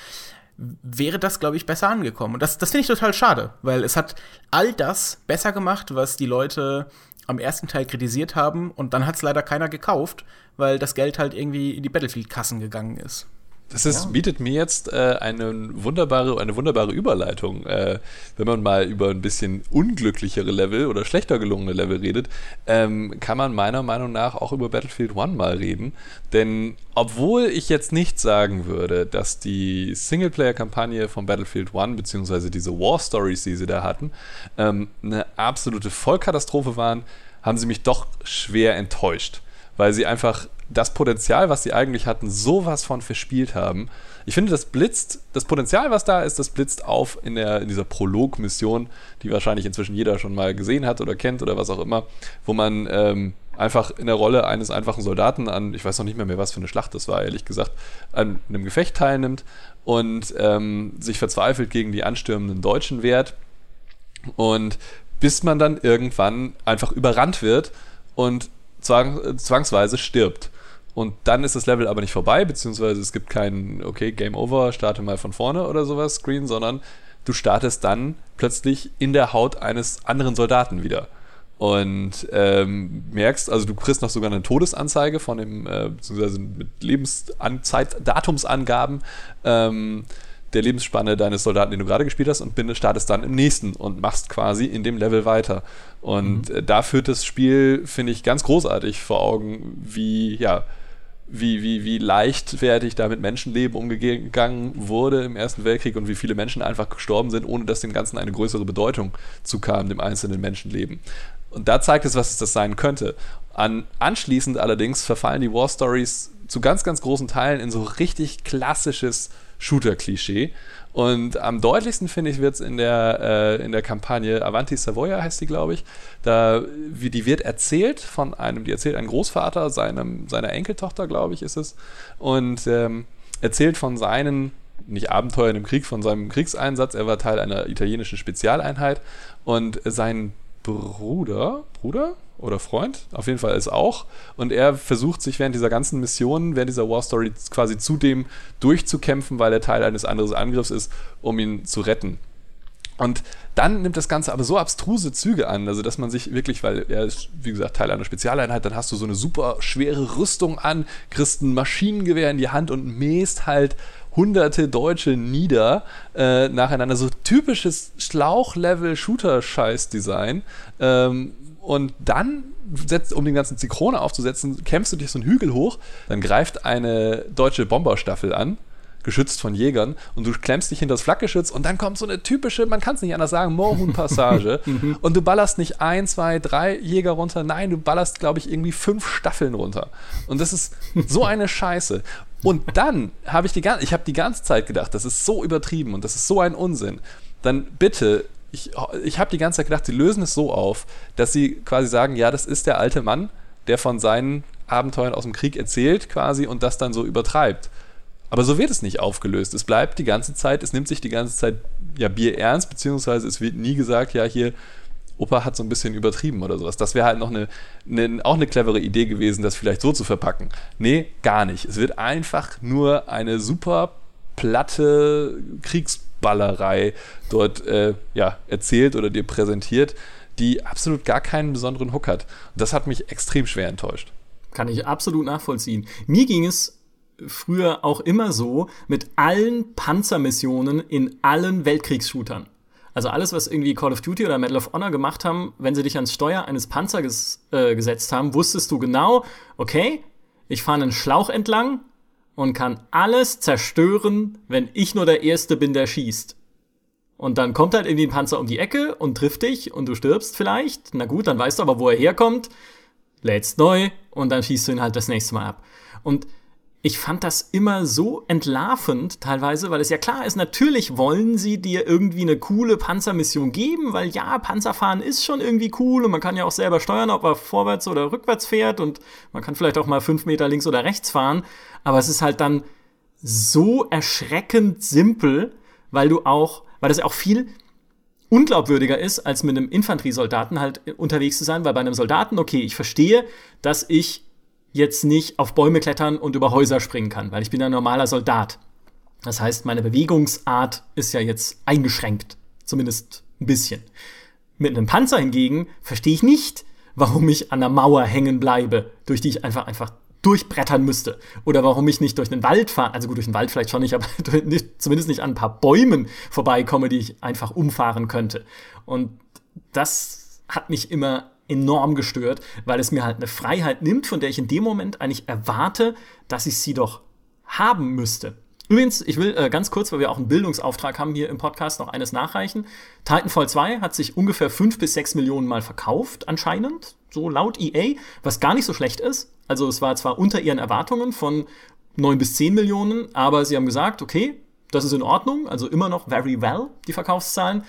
wäre das, glaube ich, besser angekommen. Und das, das finde ich total schade, weil es hat all das besser gemacht, was die Leute am ersten Teil kritisiert haben und dann hat es leider keiner gekauft, weil das Geld halt irgendwie in die Battlefield-Kassen gegangen ist. Das ist, ja. bietet mir jetzt äh, eine, wunderbare, eine wunderbare Überleitung. Äh, wenn man mal über ein bisschen unglücklichere Level oder schlechter gelungene Level redet, ähm, kann man meiner Meinung nach auch über Battlefield 1 mal reden. Denn obwohl ich jetzt nicht sagen würde, dass die Singleplayer-Kampagne von Battlefield 1 beziehungsweise diese War Stories, die sie da hatten, ähm, eine absolute Vollkatastrophe waren, haben sie mich doch schwer enttäuscht. Weil sie einfach das Potenzial, was sie eigentlich hatten, sowas von verspielt haben. Ich finde, das blitzt, das Potenzial, was da ist, das blitzt auf in, der, in dieser Prolog-Mission, die wahrscheinlich inzwischen jeder schon mal gesehen hat oder kennt oder was auch immer, wo man ähm, einfach in der Rolle eines einfachen Soldaten an, ich weiß noch nicht mehr mehr, was für eine Schlacht das war, ehrlich gesagt, an einem Gefecht teilnimmt und ähm, sich verzweifelt gegen die anstürmenden Deutschen wehrt und bis man dann irgendwann einfach überrannt wird und zwang, zwangsweise stirbt. Und dann ist das Level aber nicht vorbei, beziehungsweise es gibt keinen, okay, Game Over, starte mal von vorne oder sowas, Screen, sondern du startest dann plötzlich in der Haut eines anderen Soldaten wieder. Und ähm, merkst, also du kriegst noch sogar eine Todesanzeige von dem, äh, beziehungsweise mit Lebenszeit, Datumsangaben ähm, der Lebensspanne deines Soldaten, den du gerade gespielt hast, und startest dann im nächsten und machst quasi in dem Level weiter. Und mhm. Äh, da führt das Spiel, finde ich, ganz großartig vor Augen, wie, ja, wie, wie, wie leichtfertig da mit Menschenleben umgegangen wurde im Ersten Weltkrieg und wie viele Menschen einfach gestorben sind, ohne dass dem Ganzen eine größere Bedeutung zukam, dem einzelnen Menschenleben. Und da zeigt es, was das sein könnte. An, anschließend allerdings verfallen die War Stories zu ganz, ganz großen Teilen in so richtig klassisches Shooter-Klischee. Und am deutlichsten, finde ich, wird es in, der, äh, in der Kampagne Avanti Savoia, heißt die, glaube ich. Da, wie, die wird erzählt von einem, die erzählt ein Großvater, seinem, seiner Enkeltochter, glaube ich, ist es. Und ähm, erzählt von seinen, nicht Abenteuern im Krieg, von seinem Kriegseinsatz. Er war Teil einer italienischen Spezialeinheit. Und sein Bruder, Bruder oder Freund, auf jeden Fall ist auch. Und er versucht sich während dieser ganzen Mission, während dieser War Story quasi zu dem durchzukämpfen, weil er Teil eines anderen Angriffs ist, um ihn zu retten. Und dann nimmt das Ganze aber so abstruse Züge an, also dass man sich wirklich, weil er ist, wie gesagt, Teil einer Spezialeinheit, dann hast du so eine super schwere Rüstung an, kriegst ein Maschinengewehr in die Hand und mähst halt hunderte Deutsche nieder äh, nacheinander. So typisches Schlauchlevel-Shooter-Scheiß-Design. Ähm, und dann, um den ganzen Zikrone aufzusetzen, kämpfst du dich so einen Hügel hoch, dann greift eine deutsche Bomberstaffel an geschützt von Jägern und du klemmst dich hinter das Flakgeschütz und dann kommt so eine typische, man kann es nicht anders sagen, Moorhuhn-Passage *laughs* mhm. und du ballerst nicht ein, zwei, drei Jäger runter, nein, du ballerst, glaube ich, irgendwie fünf Staffeln runter. Und das ist so eine Scheiße. Und dann habe ich die, ich hab die ganze Zeit gedacht, das ist so übertrieben und das ist so ein Unsinn. Dann bitte, ich, ich habe die ganze Zeit gedacht, sie lösen es so auf, dass sie quasi sagen, ja, das ist der alte Mann, der von seinen Abenteuern aus dem Krieg erzählt quasi und das dann so übertreibt. Aber so wird es nicht aufgelöst. Es bleibt die ganze Zeit, es nimmt sich die ganze Zeit ja Bier ernst, beziehungsweise es wird nie gesagt, ja, hier Opa hat so ein bisschen übertrieben oder sowas. Das wäre halt noch eine, eine, auch eine clevere Idee gewesen, das vielleicht so zu verpacken. Nee, gar nicht. Es wird einfach nur eine super platte Kriegsballerei dort äh, ja, erzählt oder dir präsentiert, die absolut gar keinen besonderen Hook hat. Und das hat mich extrem schwer enttäuscht. Kann ich absolut nachvollziehen. Mir ging es früher auch immer so mit allen Panzermissionen in allen Weltkriegsshootern. Also alles, was irgendwie Call of Duty oder Medal of Honor gemacht haben, wenn sie dich ans Steuer eines Panzers äh, gesetzt haben, wusstest du genau, okay, ich fahre einen Schlauch entlang und kann alles zerstören, wenn ich nur der Erste bin, der schießt. Und dann kommt halt irgendwie ein Panzer um die Ecke und trifft dich und du stirbst vielleicht. Na gut, dann weißt du aber, wo er herkommt, lädst neu und dann schießt du ihn halt das nächste Mal ab. Und ich fand das immer so entlarvend teilweise, weil es ja klar ist, natürlich wollen sie dir irgendwie eine coole Panzermission geben, weil ja, Panzerfahren ist schon irgendwie cool und man kann ja auch selber steuern, ob er vorwärts oder rückwärts fährt und man kann vielleicht auch mal fünf Meter links oder rechts fahren, aber es ist halt dann so erschreckend simpel, weil du auch, weil das auch viel unglaubwürdiger ist, als mit einem Infanteriesoldaten halt unterwegs zu sein, weil bei einem Soldaten, okay, ich verstehe, dass ich jetzt nicht auf Bäume klettern und über Häuser springen kann, weil ich bin ein normaler Soldat. Das heißt, meine Bewegungsart ist ja jetzt eingeschränkt. Zumindest ein bisschen. Mit einem Panzer hingegen verstehe ich nicht, warum ich an der Mauer hängen bleibe, durch die ich einfach, einfach durchbrettern müsste. Oder warum ich nicht durch den Wald fahre. Also gut, durch den Wald vielleicht schon nicht, *laughs* aber nicht, zumindest nicht an ein paar Bäumen vorbeikomme, die ich einfach umfahren könnte. Und das hat mich immer enorm gestört, weil es mir halt eine Freiheit nimmt, von der ich in dem Moment eigentlich erwarte, dass ich sie doch haben müsste. Übrigens, ich will äh, ganz kurz, weil wir auch einen Bildungsauftrag haben hier im Podcast, noch eines nachreichen. Titanfall 2 hat sich ungefähr 5 bis 6 Millionen Mal verkauft, anscheinend, so laut EA, was gar nicht so schlecht ist. Also es war zwar unter ihren Erwartungen von 9 bis 10 Millionen, aber sie haben gesagt, okay, das ist in Ordnung, also immer noch very well, die Verkaufszahlen.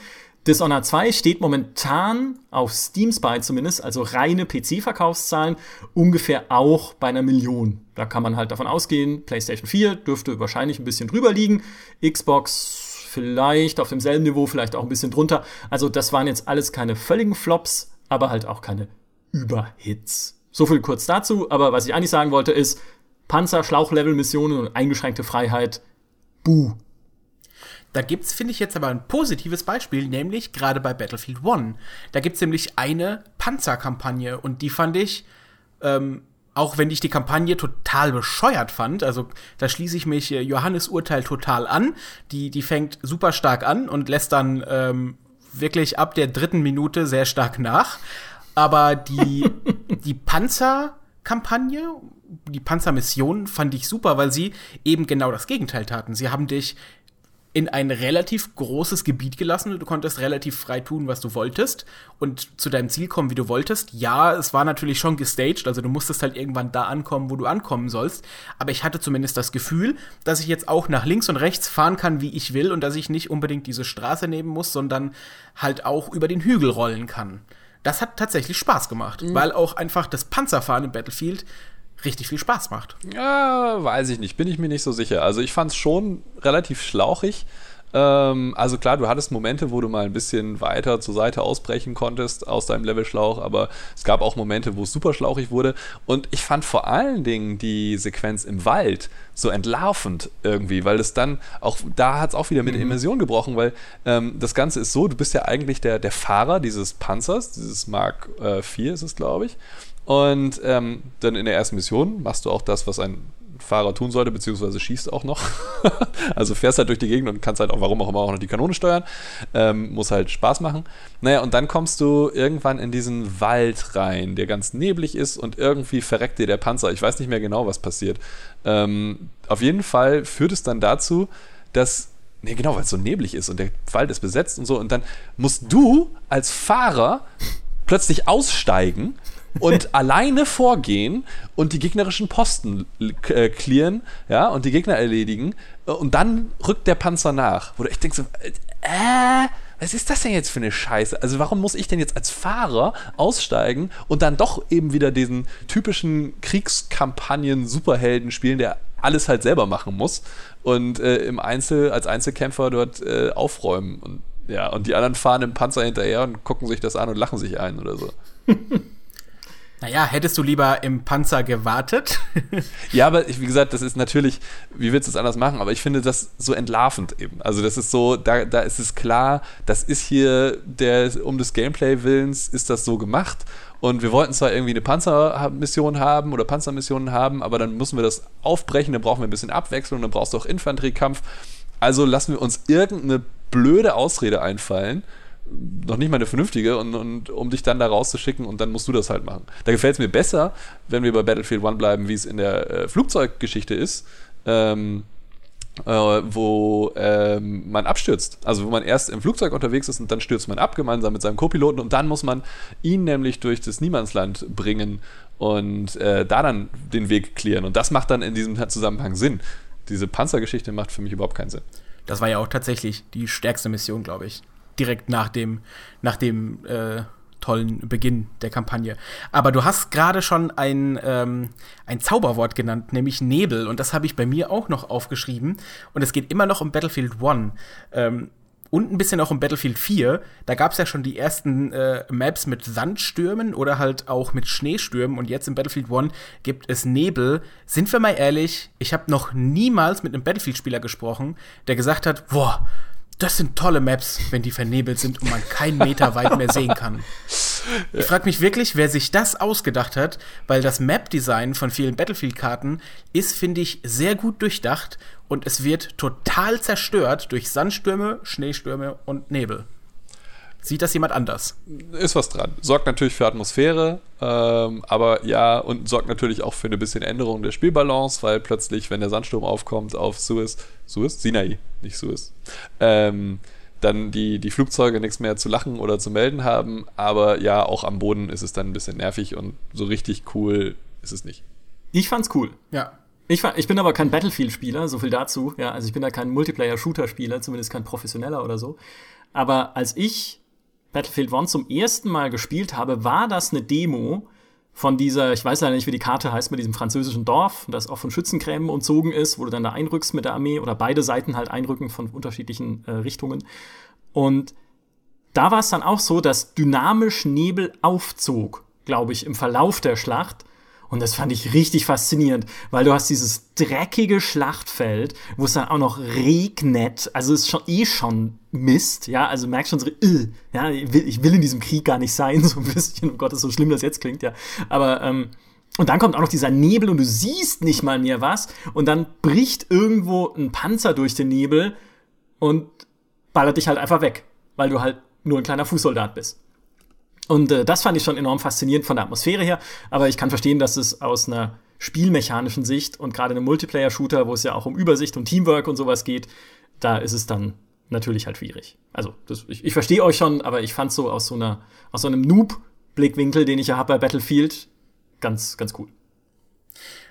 Dishonored 2 steht momentan auf Steam Spy zumindest, also reine PC-Verkaufszahlen, ungefähr auch bei einer Million. Da kann man halt davon ausgehen, PlayStation 4 dürfte wahrscheinlich ein bisschen drüber liegen, Xbox vielleicht auf demselben Niveau, vielleicht auch ein bisschen drunter. Also das waren jetzt alles keine völligen Flops, aber halt auch keine Überhits. So viel kurz dazu, aber was ich eigentlich sagen wollte ist, Panzer, Schlauchlevel-Missionen und eingeschränkte Freiheit, buh, da gibt es, finde ich, jetzt aber ein positives Beispiel, nämlich gerade bei Battlefield One. Da gibt es nämlich eine Panzerkampagne und die fand ich, ähm, auch wenn ich die Kampagne total bescheuert fand, also da schließe ich mich äh, Johannes Urteil total an. Die, die fängt super stark an und lässt dann ähm, wirklich ab der dritten Minute sehr stark nach. Aber die, *laughs* die Panzerkampagne, die Panzermission fand ich super, weil sie eben genau das Gegenteil taten. Sie haben dich in ein relativ großes Gebiet gelassen. Du konntest relativ frei tun, was du wolltest und zu deinem Ziel kommen, wie du wolltest. Ja, es war natürlich schon gestaged, also du musstest halt irgendwann da ankommen, wo du ankommen sollst. Aber ich hatte zumindest das Gefühl, dass ich jetzt auch nach links und rechts fahren kann, wie ich will und dass ich nicht unbedingt diese Straße nehmen muss, sondern halt auch über den Hügel rollen kann. Das hat tatsächlich Spaß gemacht, mhm. weil auch einfach das Panzerfahren im Battlefield richtig viel Spaß macht. Ja, weiß ich nicht, bin ich mir nicht so sicher. Also ich fand es schon relativ schlauchig. Ähm, also klar, du hattest Momente, wo du mal ein bisschen weiter zur Seite ausbrechen konntest aus deinem Levelschlauch, aber es gab auch Momente, wo es super schlauchig wurde. Und ich fand vor allen Dingen die Sequenz im Wald so entlarvend irgendwie, weil es dann auch, da hat es auch wieder mit mhm. Immersion gebrochen, weil ähm, das Ganze ist so, du bist ja eigentlich der, der Fahrer dieses Panzers, dieses Mark äh, 4 ist es, glaube ich. Und ähm, dann in der ersten Mission machst du auch das, was ein Fahrer tun sollte, beziehungsweise schießt auch noch. *laughs* also fährst halt durch die Gegend und kannst halt auch, warum auch immer, auch noch die Kanone steuern. Ähm, muss halt Spaß machen. Naja, und dann kommst du irgendwann in diesen Wald rein, der ganz neblig ist und irgendwie verreckt dir der Panzer. Ich weiß nicht mehr genau, was passiert. Ähm, auf jeden Fall führt es dann dazu, dass Nee, genau, weil es so neblig ist und der Wald ist besetzt und so. Und dann musst du als Fahrer plötzlich aussteigen und alleine vorgehen und die gegnerischen Posten äh, clearen, ja, und die Gegner erledigen. Und dann rückt der Panzer nach. Wo du echt denkst, äh, was ist das denn jetzt für eine Scheiße? Also warum muss ich denn jetzt als Fahrer aussteigen und dann doch eben wieder diesen typischen Kriegskampagnen-Superhelden spielen, der alles halt selber machen muss und äh, im Einzel, als Einzelkämpfer dort äh, aufräumen und ja, und die anderen fahren im Panzer hinterher und gucken sich das an und lachen sich ein oder so. *laughs* Naja, hättest du lieber im Panzer gewartet? *laughs* ja, aber wie gesagt, das ist natürlich, wie willst du es anders machen? Aber ich finde das so entlarvend eben. Also das ist so, da, da ist es klar, das ist hier der, um des Gameplay-Willens ist das so gemacht. Und wir wollten zwar irgendwie eine Panzermission haben oder Panzermissionen haben, aber dann müssen wir das aufbrechen, dann brauchen wir ein bisschen Abwechslung, dann brauchst du auch Infanteriekampf. Also lassen wir uns irgendeine blöde Ausrede einfallen noch nicht mal eine vernünftige, und, und, um dich dann da rauszuschicken und dann musst du das halt machen. Da gefällt es mir besser, wenn wir bei Battlefield 1 bleiben, wie es in der äh, Flugzeuggeschichte ist, ähm, äh, wo ähm, man abstürzt. Also wo man erst im Flugzeug unterwegs ist und dann stürzt man ab, gemeinsam mit seinem Co-Piloten und dann muss man ihn nämlich durch das Niemandsland bringen und äh, da dann den Weg klären. Und das macht dann in diesem Zusammenhang Sinn. Diese Panzergeschichte macht für mich überhaupt keinen Sinn. Das war ja auch tatsächlich die stärkste Mission, glaube ich direkt nach dem, nach dem äh, tollen Beginn der Kampagne. Aber du hast gerade schon ein, ähm, ein Zauberwort genannt, nämlich Nebel. Und das habe ich bei mir auch noch aufgeschrieben. Und es geht immer noch um Battlefield 1. Ähm, und ein bisschen auch um Battlefield 4. Da gab es ja schon die ersten äh, Maps mit Sandstürmen oder halt auch mit Schneestürmen. Und jetzt im Battlefield 1 gibt es Nebel. Sind wir mal ehrlich, ich habe noch niemals mit einem Battlefield-Spieler gesprochen, der gesagt hat, boah, das sind tolle Maps, wenn die vernebelt sind und man keinen Meter weit mehr sehen kann. Ich frage mich wirklich, wer sich das ausgedacht hat, weil das Map-Design von vielen Battlefield-Karten ist, finde ich, sehr gut durchdacht und es wird total zerstört durch Sandstürme, Schneestürme und Nebel. Sieht das jemand anders? Ist was dran. Sorgt natürlich für Atmosphäre, ähm, aber ja, und sorgt natürlich auch für eine bisschen Änderung der Spielbalance, weil plötzlich, wenn der Sandsturm aufkommt auf Suez, Suez? Sinai, nicht Suez, ähm, dann die, die Flugzeuge nichts mehr zu lachen oder zu melden haben. Aber ja, auch am Boden ist es dann ein bisschen nervig und so richtig cool ist es nicht. Ich fand's cool. Ja. Ich, ich bin aber kein Battlefield-Spieler, so viel dazu. Ja, also ich bin da kein Multiplayer-Shooter-Spieler, zumindest kein professioneller oder so. Aber als ich Battlefield 1 zum ersten Mal gespielt habe, war das eine Demo von dieser, ich weiß leider nicht, wie die Karte heißt, mit diesem französischen Dorf, das auch von Schützengräben umzogen ist, wo du dann da einrückst mit der Armee oder beide Seiten halt einrücken von unterschiedlichen äh, Richtungen. Und da war es dann auch so, dass dynamisch Nebel aufzog, glaube ich, im Verlauf der Schlacht und das fand ich richtig faszinierend, weil du hast dieses dreckige Schlachtfeld, wo es dann auch noch regnet. Also es ist schon eh schon Mist, ja. Also merkst schon so, äh, ja, ich will, ich will in diesem Krieg gar nicht sein, *laughs* so ein bisschen. Oh Gott, ist so schlimm, das jetzt klingt, ja. Aber ähm, und dann kommt auch noch dieser Nebel und du siehst nicht mal mehr was. Und dann bricht irgendwo ein Panzer durch den Nebel und ballert dich halt einfach weg, weil du halt nur ein kleiner Fußsoldat bist. Und äh, das fand ich schon enorm faszinierend von der Atmosphäre her. Aber ich kann verstehen, dass es aus einer spielmechanischen Sicht und gerade in einem Multiplayer-Shooter, wo es ja auch um Übersicht und Teamwork und sowas geht, da ist es dann natürlich halt schwierig. Also, das, ich, ich verstehe euch schon, aber ich fand so aus so einer, aus so einem Noob-Blickwinkel, den ich ja habe bei Battlefield, ganz, ganz cool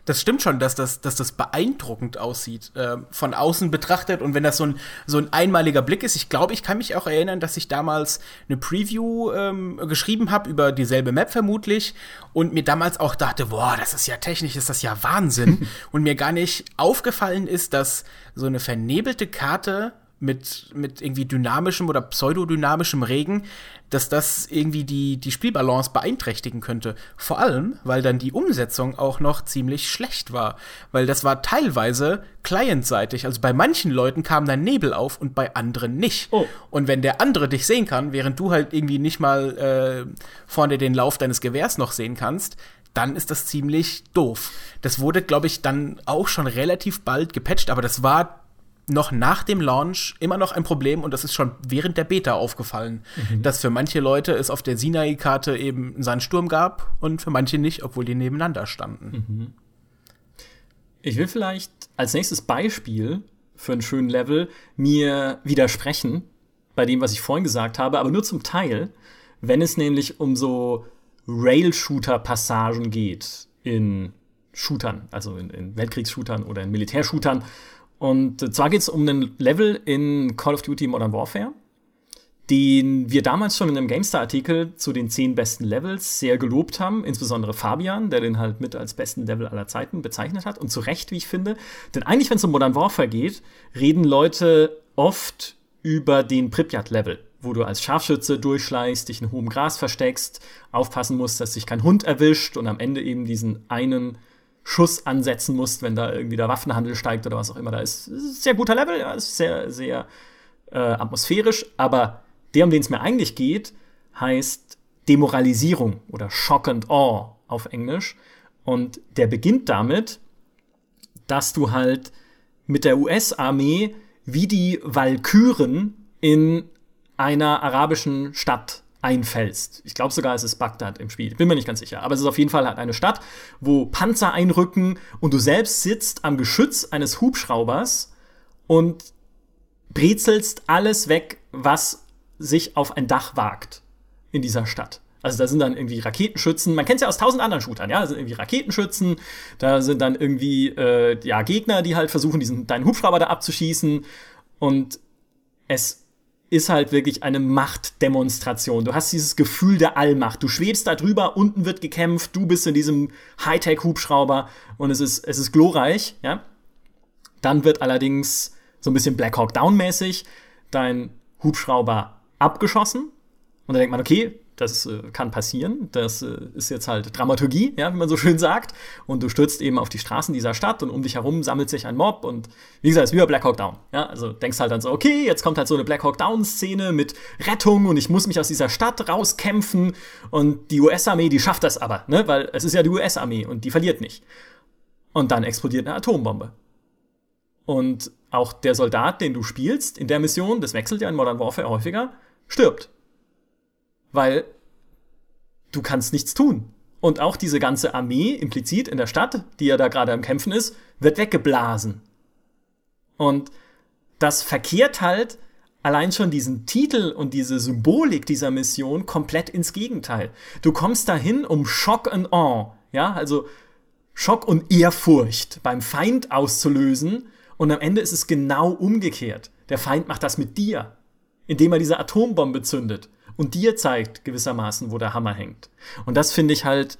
das stimmt schon, dass das, dass das beeindruckend aussieht, äh, von außen betrachtet. Und wenn das so ein, so ein einmaliger Blick ist, ich glaube, ich kann mich auch erinnern, dass ich damals eine Preview ähm, geschrieben habe über dieselbe Map vermutlich und mir damals auch dachte, boah, das ist ja technisch, ist das ja Wahnsinn. *laughs* und mir gar nicht aufgefallen ist, dass so eine vernebelte Karte mit, mit irgendwie dynamischem oder pseudodynamischem Regen, dass das irgendwie die, die Spielbalance beeinträchtigen könnte. Vor allem, weil dann die Umsetzung auch noch ziemlich schlecht war. Weil das war teilweise clientseitig. Also bei manchen Leuten kam dann Nebel auf und bei anderen nicht. Oh. Und wenn der andere dich sehen kann, während du halt irgendwie nicht mal äh, vorne den Lauf deines Gewehrs noch sehen kannst, dann ist das ziemlich doof. Das wurde, glaube ich, dann auch schon relativ bald gepatcht, aber das war noch nach dem Launch immer noch ein Problem und das ist schon während der Beta aufgefallen, mhm. dass für manche Leute es auf der Sinai-Karte eben einen Sandsturm gab und für manche nicht, obwohl die nebeneinander standen. Mhm. Ich will vielleicht als nächstes Beispiel für einen schönen Level mir widersprechen bei dem, was ich vorhin gesagt habe, aber nur zum Teil, wenn es nämlich um so Rail-Shooter-Passagen geht in Shootern, also in, in Weltkriegsshootern oder in Militärshootern und zwar geht es um einen Level in Call of Duty Modern Warfare, den wir damals schon in einem GameStar-Artikel zu den zehn besten Levels sehr gelobt haben, insbesondere Fabian, der den halt mit als besten Level aller Zeiten bezeichnet hat und zu Recht, wie ich finde. Denn eigentlich, wenn es um Modern Warfare geht, reden Leute oft über den Pripyat-Level, wo du als Scharfschütze durchschleichst, dich in hohem Gras versteckst, aufpassen musst, dass sich kein Hund erwischt und am Ende eben diesen einen Schuss ansetzen musst, wenn da irgendwie der Waffenhandel steigt oder was auch immer da ist. sehr guter Level, ja, ist sehr, sehr äh, atmosphärisch, aber der, um den es mir eigentlich geht, heißt Demoralisierung oder Shock and Awe auf Englisch. Und der beginnt damit, dass du halt mit der US-Armee wie die Walküren in einer arabischen Stadt einfällst. Ich glaube sogar, es ist Bagdad im Spiel. Bin mir nicht ganz sicher. Aber es ist auf jeden Fall halt eine Stadt, wo Panzer einrücken und du selbst sitzt am Geschütz eines Hubschraubers und brezelst alles weg, was sich auf ein Dach wagt in dieser Stadt. Also da sind dann irgendwie Raketenschützen. Man kennt ja aus tausend anderen Shootern, ja. Da sind irgendwie Raketenschützen. Da sind dann irgendwie äh, ja Gegner, die halt versuchen, diesen deinen Hubschrauber da abzuschießen. Und es ist halt wirklich eine Machtdemonstration. Du hast dieses Gefühl der Allmacht. Du schwebst da drüber, unten wird gekämpft, du bist in diesem Hightech-Hubschrauber und es ist, es ist glorreich, ja. Dann wird allerdings so ein bisschen Black Hawk Down-mäßig dein Hubschrauber abgeschossen und dann denkt man, okay, das äh, kann passieren. Das äh, ist jetzt halt Dramaturgie, ja, wie man so schön sagt. Und du stürzt eben auf die Straßen dieser Stadt und um dich herum sammelt sich ein Mob. Und wie gesagt, es ist wie bei Black Hawk Down. Ja, also denkst halt dann so, okay, jetzt kommt halt so eine Black Hawk Down-Szene mit Rettung und ich muss mich aus dieser Stadt rauskämpfen. Und die US-Armee, die schafft das aber, ne? Weil es ist ja die US-Armee und die verliert nicht. Und dann explodiert eine Atombombe. Und auch der Soldat, den du spielst in der Mission, das wechselt ja in Modern Warfare häufiger, stirbt weil du kannst nichts tun. Und auch diese ganze Armee implizit in der Stadt, die ja da gerade am Kämpfen ist, wird weggeblasen. Und das verkehrt halt allein schon diesen Titel und diese Symbolik dieser Mission komplett ins Gegenteil. Du kommst dahin, um Schock and Awe, ja, also Schock und Ehrfurcht beim Feind auszulösen und am Ende ist es genau umgekehrt. Der Feind macht das mit dir, indem er diese Atombombe zündet und dir zeigt gewissermaßen, wo der Hammer hängt. Und das finde ich halt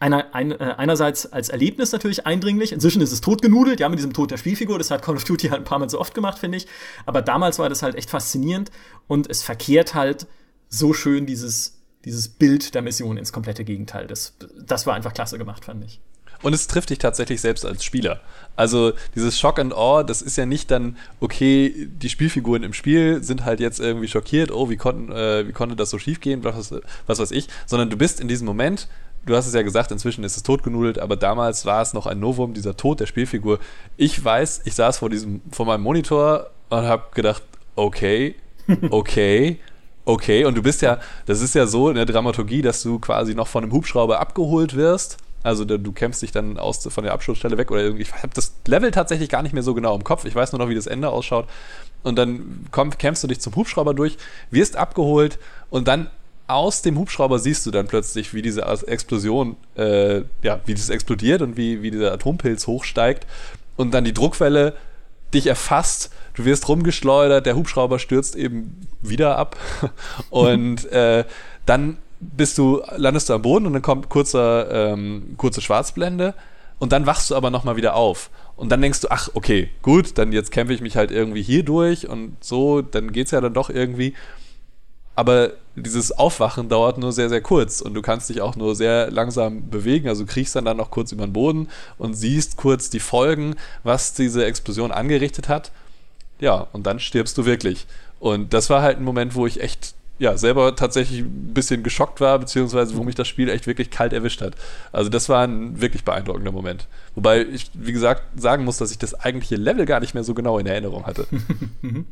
einer, ein, äh, einerseits als Erlebnis natürlich eindringlich. Inzwischen ist es totgenudelt, ja, mit diesem Tod der Spielfigur. Das hat Call of Duty halt ein paar Mal so oft gemacht, finde ich. Aber damals war das halt echt faszinierend und es verkehrt halt so schön dieses, dieses Bild der Mission ins komplette Gegenteil. Das, das war einfach klasse gemacht, fand ich. Und es trifft dich tatsächlich selbst als Spieler. Also dieses Shock and Awe, das ist ja nicht dann, okay, die Spielfiguren im Spiel sind halt jetzt irgendwie schockiert, oh, wie, konnten, äh, wie konnte das so schief gehen, was, was weiß ich, sondern du bist in diesem Moment, du hast es ja gesagt, inzwischen ist es totgenudelt, aber damals war es noch ein Novum, dieser Tod der Spielfigur. Ich weiß, ich saß vor diesem, vor meinem Monitor und habe gedacht, okay, *laughs* okay, okay. Und du bist ja, das ist ja so in der Dramaturgie, dass du quasi noch von einem Hubschrauber abgeholt wirst also du kämpfst dich dann aus, von der Abschussstelle weg oder irgendwie. Ich habe das Level tatsächlich gar nicht mehr so genau im Kopf. Ich weiß nur noch, wie das Ende ausschaut. Und dann komm, kämpfst du dich zum Hubschrauber durch, wirst abgeholt und dann aus dem Hubschrauber siehst du dann plötzlich, wie diese Explosion, äh, ja, wie das explodiert und wie, wie dieser Atompilz hochsteigt und dann die Druckwelle dich erfasst, du wirst rumgeschleudert, der Hubschrauber stürzt eben wieder ab *laughs* und äh, dann bist du, landest du am Boden und dann kommt kurzer, ähm, kurze Schwarzblende und dann wachst du aber nochmal wieder auf. Und dann denkst du, ach, okay, gut, dann jetzt kämpfe ich mich halt irgendwie hier durch und so, dann geht es ja dann doch irgendwie. Aber dieses Aufwachen dauert nur sehr, sehr kurz und du kannst dich auch nur sehr langsam bewegen. Also du kriegst dann, dann noch kurz über den Boden und siehst kurz die Folgen, was diese Explosion angerichtet hat. Ja, und dann stirbst du wirklich. Und das war halt ein Moment, wo ich echt ja, selber tatsächlich ein bisschen geschockt war, beziehungsweise wo mich das Spiel echt wirklich kalt erwischt hat. Also das war ein wirklich beeindruckender Moment. Wobei ich, wie gesagt, sagen muss, dass ich das eigentliche Level gar nicht mehr so genau in Erinnerung hatte. *laughs*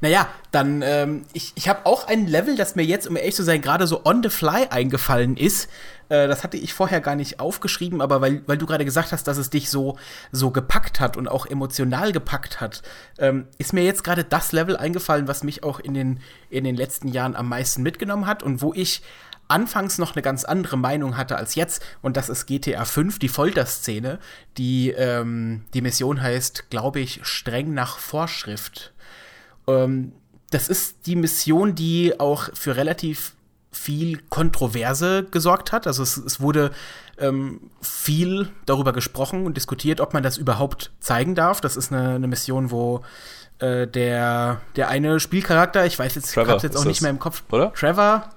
Naja, dann, ähm, ich, ich habe auch ein Level, das mir jetzt, um ehrlich zu sein, gerade so on the fly eingefallen ist. Äh, das hatte ich vorher gar nicht aufgeschrieben, aber weil, weil du gerade gesagt hast, dass es dich so, so gepackt hat und auch emotional gepackt hat, ähm, ist mir jetzt gerade das Level eingefallen, was mich auch in den, in den letzten Jahren am meisten mitgenommen hat und wo ich anfangs noch eine ganz andere Meinung hatte als jetzt. Und das ist GTA 5, die Folterszene. Die, ähm, die Mission heißt, glaube ich, streng nach Vorschrift. Ähm, das ist die Mission, die auch für relativ viel Kontroverse gesorgt hat. Also es, es wurde ähm, viel darüber gesprochen und diskutiert, ob man das überhaupt zeigen darf. Das ist eine, eine Mission, wo äh, der, der eine Spielcharakter, ich weiß jetzt, Trevor, jetzt auch nicht mehr im Kopf, oder? Trevor,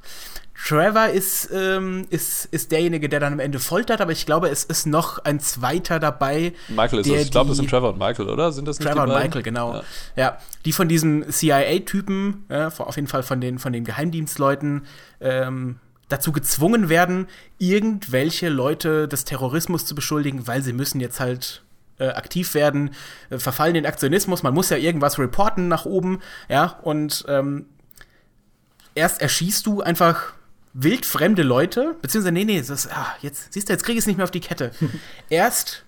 Trevor ist, ähm, ist, ist derjenige, der dann am Ende foltert, aber ich glaube, es ist noch ein zweiter dabei. Michael ist das. Ich glaube, das sind Trevor und Michael, oder? Sind das nicht Trevor und Michael, genau. Ja. ja. die von diesem CIA-Typen, ja, auf jeden Fall von den, von den Geheimdienstleuten, ähm, dazu gezwungen werden, irgendwelche Leute des Terrorismus zu beschuldigen, weil sie müssen jetzt halt äh, aktiv werden, äh, verfallen den Aktionismus, man muss ja irgendwas reporten nach oben, ja, und ähm, erst erschießt du einfach wildfremde Leute, beziehungsweise, nee, nee, das, ah, jetzt, siehst du, jetzt krieg ich es nicht mehr auf die Kette. *laughs* erst,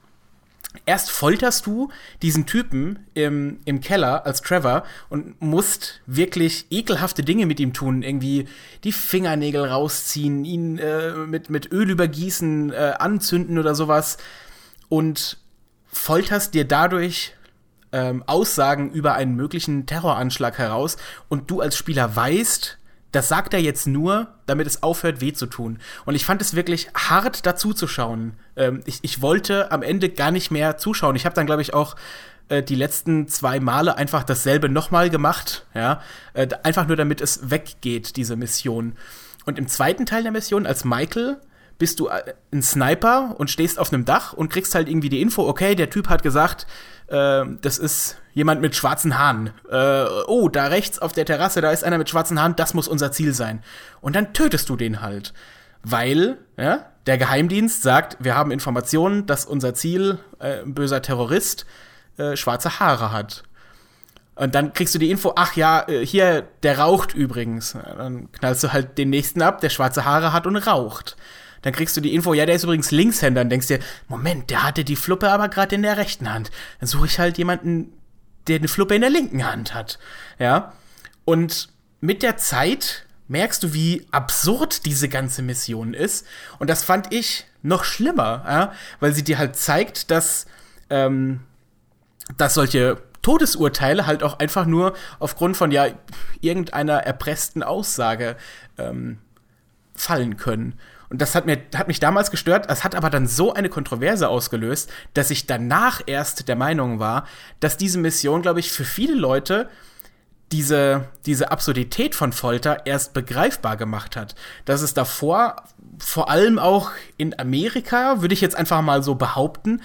erst folterst du diesen Typen im, im Keller als Trevor und musst wirklich ekelhafte Dinge mit ihm tun, irgendwie die Fingernägel rausziehen, ihn äh, mit, mit Öl übergießen, äh, anzünden oder sowas und folterst dir dadurch ähm, Aussagen über einen möglichen Terroranschlag heraus und du als Spieler weißt, das sagt er jetzt nur, damit es aufhört, weh zu tun. Und ich fand es wirklich hart, dazu zu schauen. Ähm, ich, ich wollte am Ende gar nicht mehr zuschauen. Ich habe dann, glaube ich, auch äh, die letzten zwei Male einfach dasselbe nochmal gemacht. Ja? Äh, einfach nur, damit es weggeht, diese Mission. Und im zweiten Teil der Mission als Michael bist du äh, ein Sniper und stehst auf einem Dach und kriegst halt irgendwie die Info, okay, der Typ hat gesagt, äh, das ist jemand mit schwarzen Haaren. Äh, oh, da rechts auf der Terrasse, da ist einer mit schwarzen Haaren, das muss unser Ziel sein. Und dann tötest du den halt. Weil, ja, der Geheimdienst sagt, wir haben Informationen, dass unser Ziel, äh, ein böser Terrorist, äh, schwarze Haare hat. Und dann kriegst du die Info, ach ja, äh, hier, der raucht übrigens. Dann knallst du halt den nächsten ab, der schwarze Haare hat und raucht. Dann kriegst du die Info, ja, der ist übrigens Linkshänder. Dann denkst dir, Moment, der hatte die Fluppe aber gerade in der rechten Hand. Dann suche ich halt jemanden, der eine Fluppe in der linken Hand hat. Ja. Und mit der Zeit merkst du, wie absurd diese ganze Mission ist. Und das fand ich noch schlimmer, ja? weil sie dir halt zeigt, dass, ähm, dass solche Todesurteile halt auch einfach nur aufgrund von ja irgendeiner erpressten Aussage ähm, fallen können. Und das hat, mir, hat mich damals gestört. Das hat aber dann so eine Kontroverse ausgelöst, dass ich danach erst der Meinung war, dass diese Mission, glaube ich, für viele Leute diese, diese Absurdität von Folter erst begreifbar gemacht hat. Dass es davor, vor allem auch in Amerika, würde ich jetzt einfach mal so behaupten,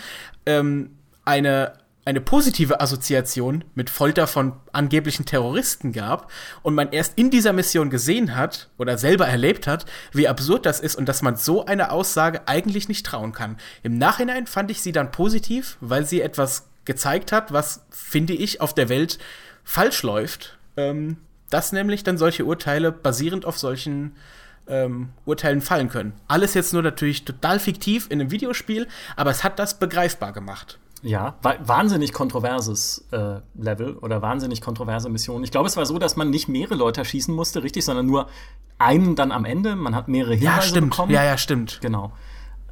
ähm, eine eine positive Assoziation mit Folter von angeblichen Terroristen gab und man erst in dieser Mission gesehen hat oder selber erlebt hat, wie absurd das ist und dass man so eine Aussage eigentlich nicht trauen kann. Im Nachhinein fand ich sie dann positiv, weil sie etwas gezeigt hat, was, finde ich, auf der Welt falsch läuft. Ähm, dass nämlich dann solche Urteile basierend auf solchen ähm, Urteilen fallen können. Alles jetzt nur natürlich total fiktiv in einem Videospiel, aber es hat das begreifbar gemacht. Ja, wahnsinnig kontroverses äh, Level oder wahnsinnig kontroverse Mission. Ich glaube, es war so, dass man nicht mehrere Leute schießen musste, richtig, sondern nur einen dann am Ende. Man hat mehrere Hinweise ja, stimmt. bekommen. Ja, ja, stimmt. Genau.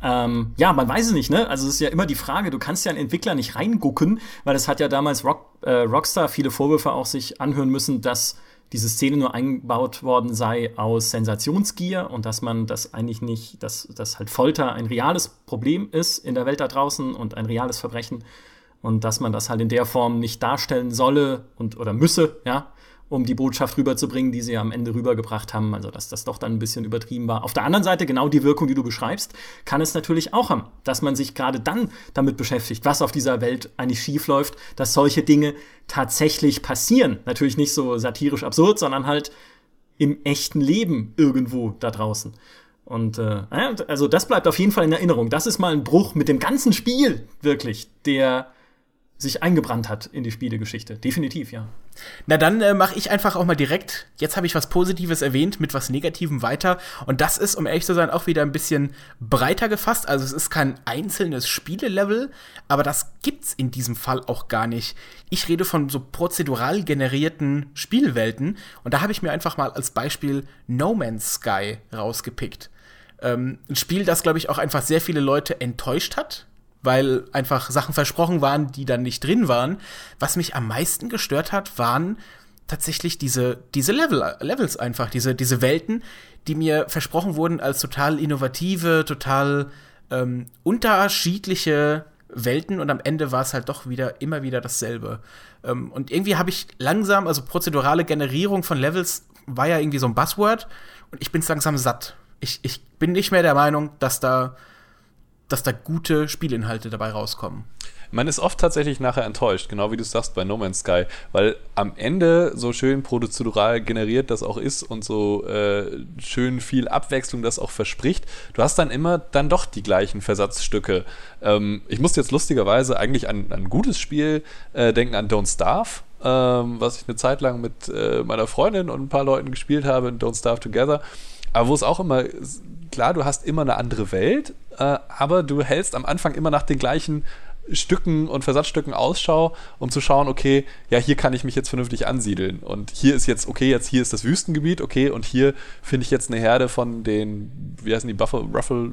Ähm, ja, man weiß es nicht, ne? Also es ist ja immer die Frage, du kannst ja einen Entwickler nicht reingucken, weil das hat ja damals Rock, äh, Rockstar viele Vorwürfe auch sich anhören müssen, dass diese Szene nur eingebaut worden sei aus Sensationsgier und dass man das eigentlich nicht, dass, dass halt Folter ein reales Problem ist in der Welt da draußen und ein reales Verbrechen und dass man das halt in der Form nicht darstellen solle und oder müsse, ja um die Botschaft rüberzubringen, die sie am Ende rübergebracht haben. Also, dass das doch dann ein bisschen übertrieben war. Auf der anderen Seite, genau die Wirkung, die du beschreibst, kann es natürlich auch haben, dass man sich gerade dann damit beschäftigt, was auf dieser Welt eigentlich schief läuft, dass solche Dinge tatsächlich passieren. Natürlich nicht so satirisch absurd, sondern halt im echten Leben irgendwo da draußen. Und äh, also das bleibt auf jeden Fall in Erinnerung. Das ist mal ein Bruch mit dem ganzen Spiel, wirklich, der sich eingebrannt hat in die Spielegeschichte. Definitiv, ja. Na dann äh, mache ich einfach auch mal direkt, jetzt habe ich was Positives erwähnt, mit was Negativem weiter. Und das ist, um ehrlich zu sein, auch wieder ein bisschen breiter gefasst. Also es ist kein einzelnes Spielelevel, aber das gibt's in diesem Fall auch gar nicht. Ich rede von so prozedural generierten Spielwelten. Und da habe ich mir einfach mal als Beispiel No Man's Sky rausgepickt. Ähm, ein Spiel, das, glaube ich, auch einfach sehr viele Leute enttäuscht hat weil einfach Sachen versprochen waren, die dann nicht drin waren. Was mich am meisten gestört hat, waren tatsächlich diese, diese Level, Levels einfach, diese, diese Welten, die mir versprochen wurden als total innovative, total ähm, unterschiedliche Welten und am Ende war es halt doch wieder immer wieder dasselbe. Ähm, und irgendwie habe ich langsam, also prozedurale Generierung von Levels war ja irgendwie so ein Buzzword und ich bin langsam satt. Ich, ich bin nicht mehr der Meinung, dass da dass da gute Spielinhalte dabei rauskommen. Man ist oft tatsächlich nachher enttäuscht, genau wie du sagst bei No Man's Sky, weil am Ende so schön prozedural generiert das auch ist und so äh, schön viel Abwechslung das auch verspricht, du hast dann immer dann doch die gleichen Versatzstücke. Ähm, ich musste jetzt lustigerweise eigentlich an, ein gutes Spiel äh, denken, an Don't Starve, ähm, was ich eine Zeit lang mit äh, meiner Freundin und ein paar Leuten gespielt habe, Don't Starve Together, aber wo es auch immer klar, du hast immer eine andere Welt, äh, aber du hältst am Anfang immer nach den gleichen Stücken und Versatzstücken Ausschau, um zu schauen, okay, ja, hier kann ich mich jetzt vernünftig ansiedeln. Und hier ist jetzt, okay, jetzt hier ist das Wüstengebiet, okay, und hier finde ich jetzt eine Herde von den, wie heißen die, Buffel, Ruffle,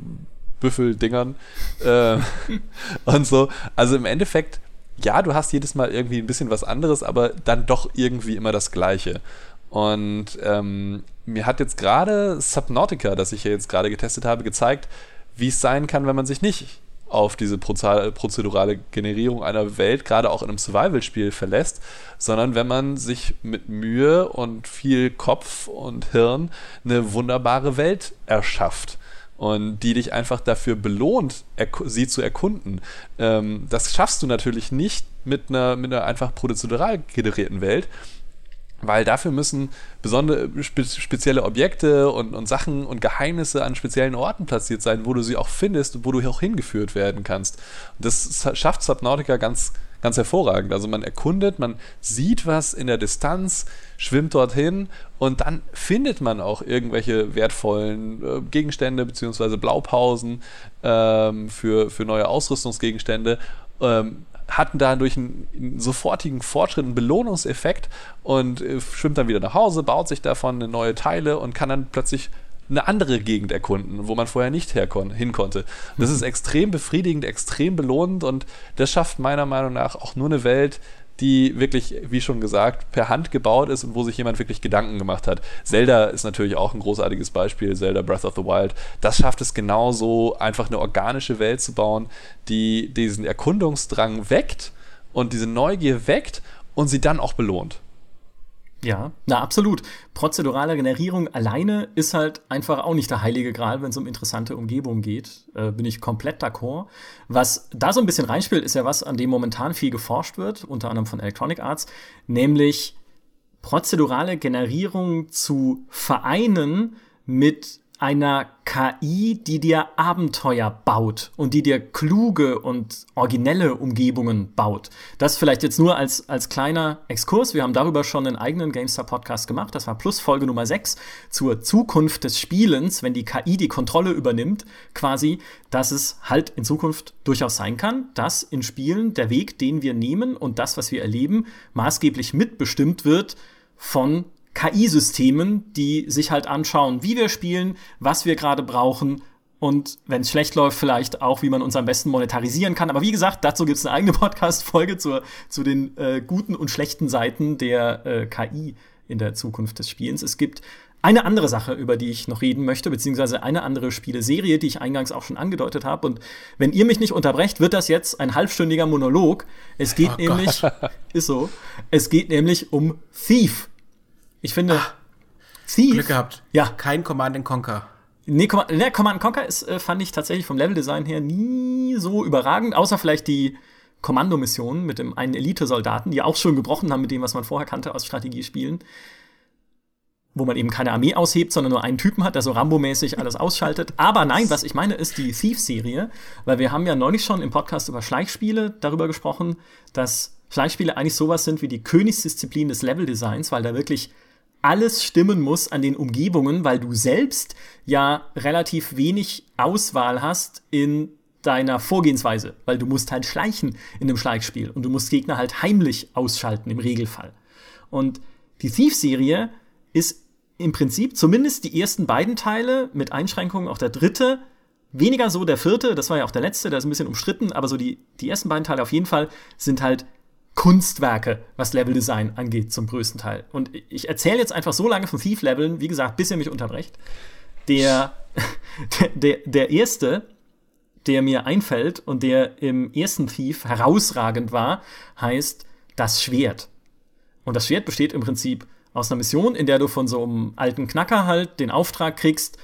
Büffel-Dingern. Äh, *laughs* und so. Also im Endeffekt, ja, du hast jedes Mal irgendwie ein bisschen was anderes, aber dann doch irgendwie immer das Gleiche. Und ähm, mir hat jetzt gerade Subnautica, das ich ja jetzt gerade getestet habe, gezeigt, wie es sein kann, wenn man sich nicht auf diese prozedurale Generierung einer Welt, gerade auch in einem Survival-Spiel, verlässt, sondern wenn man sich mit Mühe und viel Kopf und Hirn eine wunderbare Welt erschafft und die dich einfach dafür belohnt, sie zu erkunden. Ähm, das schaffst du natürlich nicht mit einer, mit einer einfach prozedural generierten Welt, weil dafür müssen besondere spe spezielle Objekte und, und Sachen und Geheimnisse an speziellen Orten platziert sein, wo du sie auch findest und wo du auch hingeführt werden kannst. Und das schafft Subnautica ganz, ganz hervorragend. Also man erkundet, man sieht was in der Distanz, schwimmt dorthin und dann findet man auch irgendwelche wertvollen äh, Gegenstände bzw. Blaupausen ähm, für, für neue Ausrüstungsgegenstände. Ähm, hatten dadurch einen, einen, sofortigen Fortschritt, einen Belohnungseffekt und äh, schwimmt dann wieder nach Hause, baut sich davon neue Teile und kann dann plötzlich eine andere Gegend erkunden, wo man vorher nicht hin konnte. Das ist extrem befriedigend, extrem belohnend und das schafft meiner Meinung nach auch nur eine Welt, die wirklich, wie schon gesagt, per Hand gebaut ist und wo sich jemand wirklich Gedanken gemacht hat. Zelda ist natürlich auch ein großartiges Beispiel, Zelda Breath of the Wild. Das schafft es genauso, einfach eine organische Welt zu bauen, die diesen Erkundungsdrang weckt und diese Neugier weckt und sie dann auch belohnt. Ja, na absolut. Prozedurale Generierung alleine ist halt einfach auch nicht der heilige Gral, wenn es um interessante Umgebungen geht. Äh, bin ich komplett d'accord. Was da so ein bisschen reinspielt, ist ja was, an dem momentan viel geforscht wird, unter anderem von Electronic Arts, nämlich prozedurale Generierung zu vereinen mit einer KI, die dir Abenteuer baut und die dir kluge und originelle Umgebungen baut. Das vielleicht jetzt nur als, als kleiner Exkurs. Wir haben darüber schon einen eigenen GameStar-Podcast gemacht. Das war Plus Folge Nummer 6 zur Zukunft des Spielens, wenn die KI die Kontrolle übernimmt, quasi, dass es halt in Zukunft durchaus sein kann, dass in Spielen der Weg, den wir nehmen und das, was wir erleben, maßgeblich mitbestimmt wird von KI-Systemen, die sich halt anschauen, wie wir spielen, was wir gerade brauchen und wenn es schlecht läuft, vielleicht auch, wie man uns am besten monetarisieren kann. Aber wie gesagt, dazu gibt es eine eigene *laughs* Podcast-Folge zu den äh, guten und schlechten Seiten der äh, KI in der Zukunft des Spielens. Es gibt eine andere Sache, über die ich noch reden möchte, beziehungsweise eine andere Spieleserie, die ich eingangs auch schon angedeutet habe. Und wenn ihr mich nicht unterbrecht, wird das jetzt ein halbstündiger Monolog. Es geht oh nämlich, *laughs* ist so, es geht nämlich um Thief. Ich finde, Ach, Thief. Glück gehabt. Ja. Kein Command Conquer. Nee, Command, nee, Command Conquer ist, äh, fand ich tatsächlich vom Leveldesign her nie so überragend, außer vielleicht die Kommandomissionen mit dem einen Elite-Soldaten, die auch schon gebrochen haben mit dem, was man vorher kannte aus Strategiespielen. Wo man eben keine Armee aushebt, sondern nur einen Typen hat, der so Rambo-mäßig alles ausschaltet. Aber nein, was ich meine, ist die Thief-Serie, weil wir haben ja neulich schon im Podcast über Schleichspiele darüber gesprochen, dass Schleichspiele eigentlich sowas sind wie die Königsdisziplin des Leveldesigns, weil da wirklich alles stimmen muss an den Umgebungen, weil du selbst ja relativ wenig Auswahl hast in deiner Vorgehensweise, weil du musst halt schleichen in einem Schleichspiel und du musst Gegner halt heimlich ausschalten im Regelfall. Und die Thief-Serie ist im Prinzip zumindest die ersten beiden Teile mit Einschränkungen auch der dritte, weniger so der vierte, das war ja auch der letzte, der ist ein bisschen umstritten, aber so die, die ersten beiden Teile auf jeden Fall sind halt Kunstwerke, was Leveldesign angeht, zum größten Teil. Und ich erzähle jetzt einfach so lange von Thief-Leveln, wie gesagt, bis ihr mich unterbrecht. Der, *laughs* der, der erste, der mir einfällt und der im ersten Thief herausragend war, heißt das Schwert. Und das Schwert besteht im Prinzip aus einer Mission, in der du von so einem alten Knacker halt den Auftrag kriegst,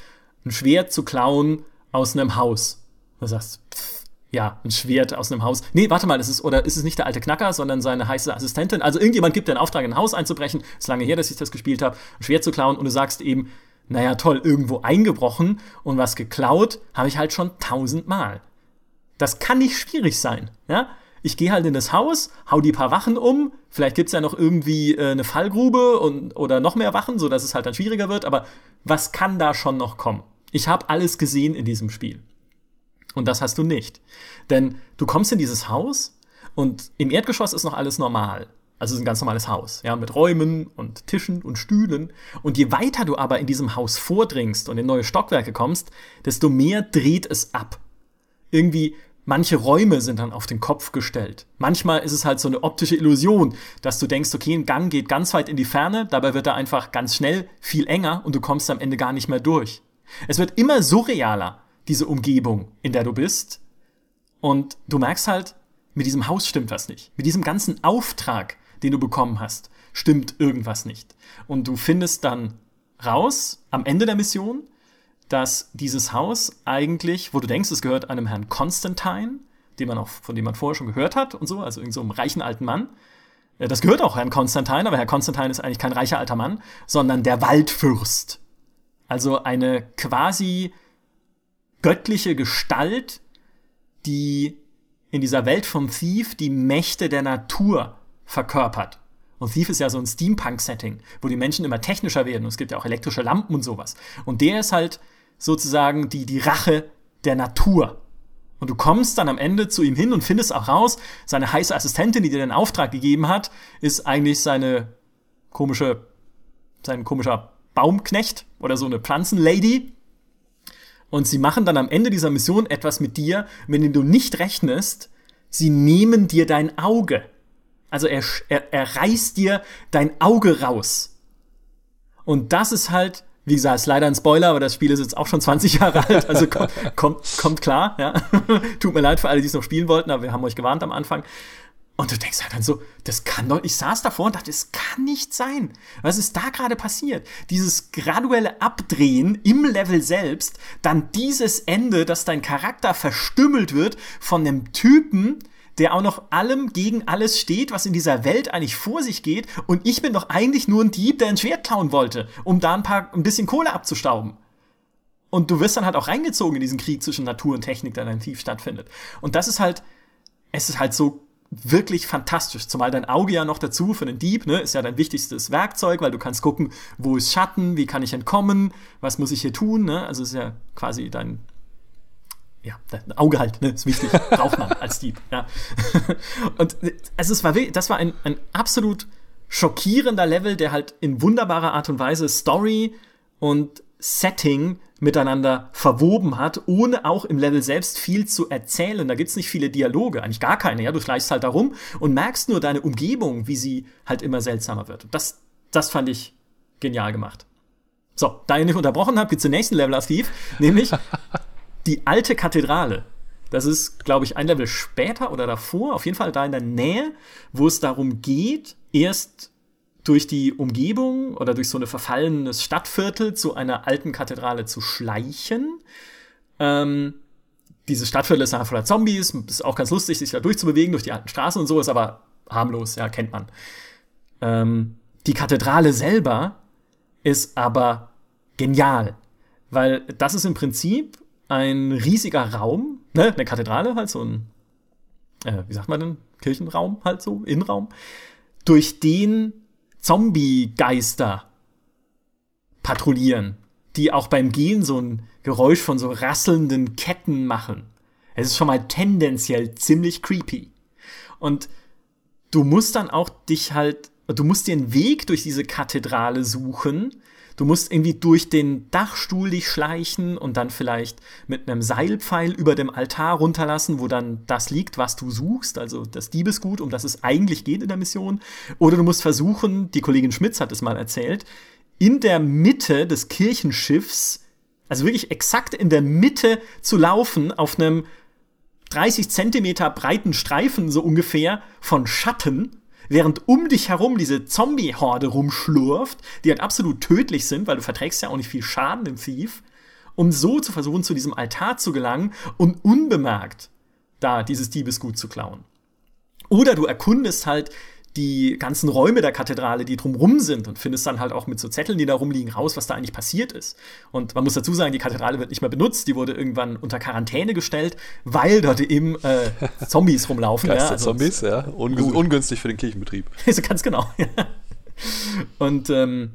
ein Schwert zu klauen aus einem Haus. Du sagst, pff, ja, ein Schwert aus einem Haus. Nee, warte mal, ist es, oder ist es nicht der alte Knacker, sondern seine heiße Assistentin? Also irgendjemand gibt dir einen Auftrag, in ein Haus einzubrechen. Ist lange her, dass ich das gespielt habe, ein Schwert zu klauen und du sagst eben, naja, toll, irgendwo eingebrochen und was geklaut habe ich halt schon tausendmal. Das kann nicht schwierig sein, ja? Ich gehe halt in das Haus, hau die paar Wachen um, vielleicht gibt es ja noch irgendwie äh, eine Fallgrube und, oder noch mehr Wachen, sodass es halt dann schwieriger wird, aber was kann da schon noch kommen? Ich habe alles gesehen in diesem Spiel. Und das hast du nicht. Denn du kommst in dieses Haus und im Erdgeschoss ist noch alles normal. Also es ist ein ganz normales Haus, ja, mit Räumen und Tischen und Stühlen. Und je weiter du aber in diesem Haus vordringst und in neue Stockwerke kommst, desto mehr dreht es ab. Irgendwie, manche Räume sind dann auf den Kopf gestellt. Manchmal ist es halt so eine optische Illusion, dass du denkst, okay, ein Gang geht ganz weit in die Ferne, dabei wird er einfach ganz schnell viel enger und du kommst am Ende gar nicht mehr durch. Es wird immer surrealer diese Umgebung, in der du bist. Und du merkst halt, mit diesem Haus stimmt was nicht. Mit diesem ganzen Auftrag, den du bekommen hast, stimmt irgendwas nicht. Und du findest dann raus, am Ende der Mission, dass dieses Haus eigentlich, wo du denkst, es gehört einem Herrn Constantine, den man auch, von dem man vorher schon gehört hat und so, also irgend so einem reichen alten Mann. Äh, das gehört auch Herrn Constantine, aber Herr Constantine ist eigentlich kein reicher alter Mann, sondern der Waldfürst. Also eine quasi göttliche Gestalt, die in dieser Welt von Thief die Mächte der Natur verkörpert. Und Thief ist ja so ein Steampunk-Setting, wo die Menschen immer technischer werden. Und es gibt ja auch elektrische Lampen und sowas. Und der ist halt sozusagen die, die Rache der Natur. Und du kommst dann am Ende zu ihm hin und findest auch raus, seine heiße Assistentin, die dir den Auftrag gegeben hat, ist eigentlich seine komische, sein komischer Baumknecht oder so eine Pflanzenlady. Und sie machen dann am Ende dieser Mission etwas mit dir, mit dem du nicht rechnest. Sie nehmen dir dein Auge. Also er, er, er reißt dir dein Auge raus. Und das ist halt wie gesagt, ist leider ein Spoiler, aber das Spiel ist jetzt auch schon 20 Jahre alt, also kommt, *laughs* kommt, kommt klar, ja. *laughs* Tut mir leid für alle, die es noch spielen wollten, aber wir haben euch gewarnt am Anfang. Und du denkst halt dann so, das kann doch, ich saß davor und dachte, das kann nicht sein. Was ist da gerade passiert? Dieses graduelle Abdrehen im Level selbst, dann dieses Ende, dass dein Charakter verstümmelt wird von einem Typen, der auch noch allem gegen alles steht, was in dieser Welt eigentlich vor sich geht. Und ich bin doch eigentlich nur ein Dieb, der ein Schwert klauen wollte, um da ein paar, ein bisschen Kohle abzustauben. Und du wirst dann halt auch reingezogen in diesen Krieg zwischen Natur und Technik, der dann tief stattfindet. Und das ist halt, es ist halt so wirklich fantastisch. Zumal dein Auge ja noch dazu für den Dieb, ne, ist ja dein wichtigstes Werkzeug, weil du kannst gucken, wo ist Schatten, wie kann ich entkommen, was muss ich hier tun, ne? Also ist ja quasi dein ja, ein Auge halt, ne, ist wichtig, *laughs* braucht man als Dieb, ja. *laughs* Und also es war das war ein, ein absolut schockierender Level, der halt in wunderbarer Art und Weise Story und Setting miteinander verwoben hat, ohne auch im Level selbst viel zu erzählen. Da gibt's nicht viele Dialoge, eigentlich gar keine. Ja, du schleichst halt da rum und merkst nur deine Umgebung, wie sie halt immer seltsamer wird. Das, das fand ich genial gemacht. So, da ihr nicht unterbrochen habt, geht's zum nächsten Level Thief, nämlich *laughs* die alte Kathedrale. Das ist, glaube ich, ein Level später oder davor, auf jeden Fall da in der Nähe, wo es darum geht, erst durch die Umgebung oder durch so ein verfallenes Stadtviertel zu einer alten Kathedrale zu schleichen. Ähm, dieses Stadtviertel ist nachher voller Zombies, ist auch ganz lustig, sich da durchzubewegen durch die alten Straßen und so, ist aber harmlos, ja, kennt man. Ähm, die Kathedrale selber ist aber genial, weil das ist im Prinzip ein riesiger Raum, ne, eine Kathedrale halt, so ein, äh, wie sagt man denn, Kirchenraum halt so, Innenraum, durch den Zombie-Geister patrouillieren, die auch beim Gehen so ein Geräusch von so rasselnden Ketten machen. Es ist schon mal tendenziell ziemlich creepy. Und du musst dann auch dich halt, du musst dir einen Weg durch diese Kathedrale suchen, Du musst irgendwie durch den Dachstuhl dich schleichen und dann vielleicht mit einem Seilpfeil über dem Altar runterlassen, wo dann das liegt, was du suchst, also das Diebesgut, um das es eigentlich geht in der Mission. Oder du musst versuchen, die Kollegin Schmitz hat es mal erzählt, in der Mitte des Kirchenschiffs, also wirklich exakt in der Mitte zu laufen, auf einem 30 Zentimeter breiten Streifen so ungefähr von Schatten während um dich herum diese Zombie-Horde rumschlurft, die halt absolut tödlich sind, weil du verträgst ja auch nicht viel Schaden im Thief, um so zu versuchen, zu diesem Altar zu gelangen und unbemerkt da dieses Diebesgut zu klauen. Oder du erkundest halt die ganzen Räume der Kathedrale, die drumrum sind und findest dann halt auch mit so Zetteln, die da rumliegen, raus, was da eigentlich passiert ist. Und man muss dazu sagen, die Kathedrale wird nicht mehr benutzt, die wurde irgendwann unter Quarantäne gestellt, weil dort eben äh, *laughs* Zombies rumlaufen. ja, also Zombies, ja. Ungü ungünstig für den Kirchenbetrieb. *laughs* Also ganz genau. Und ähm,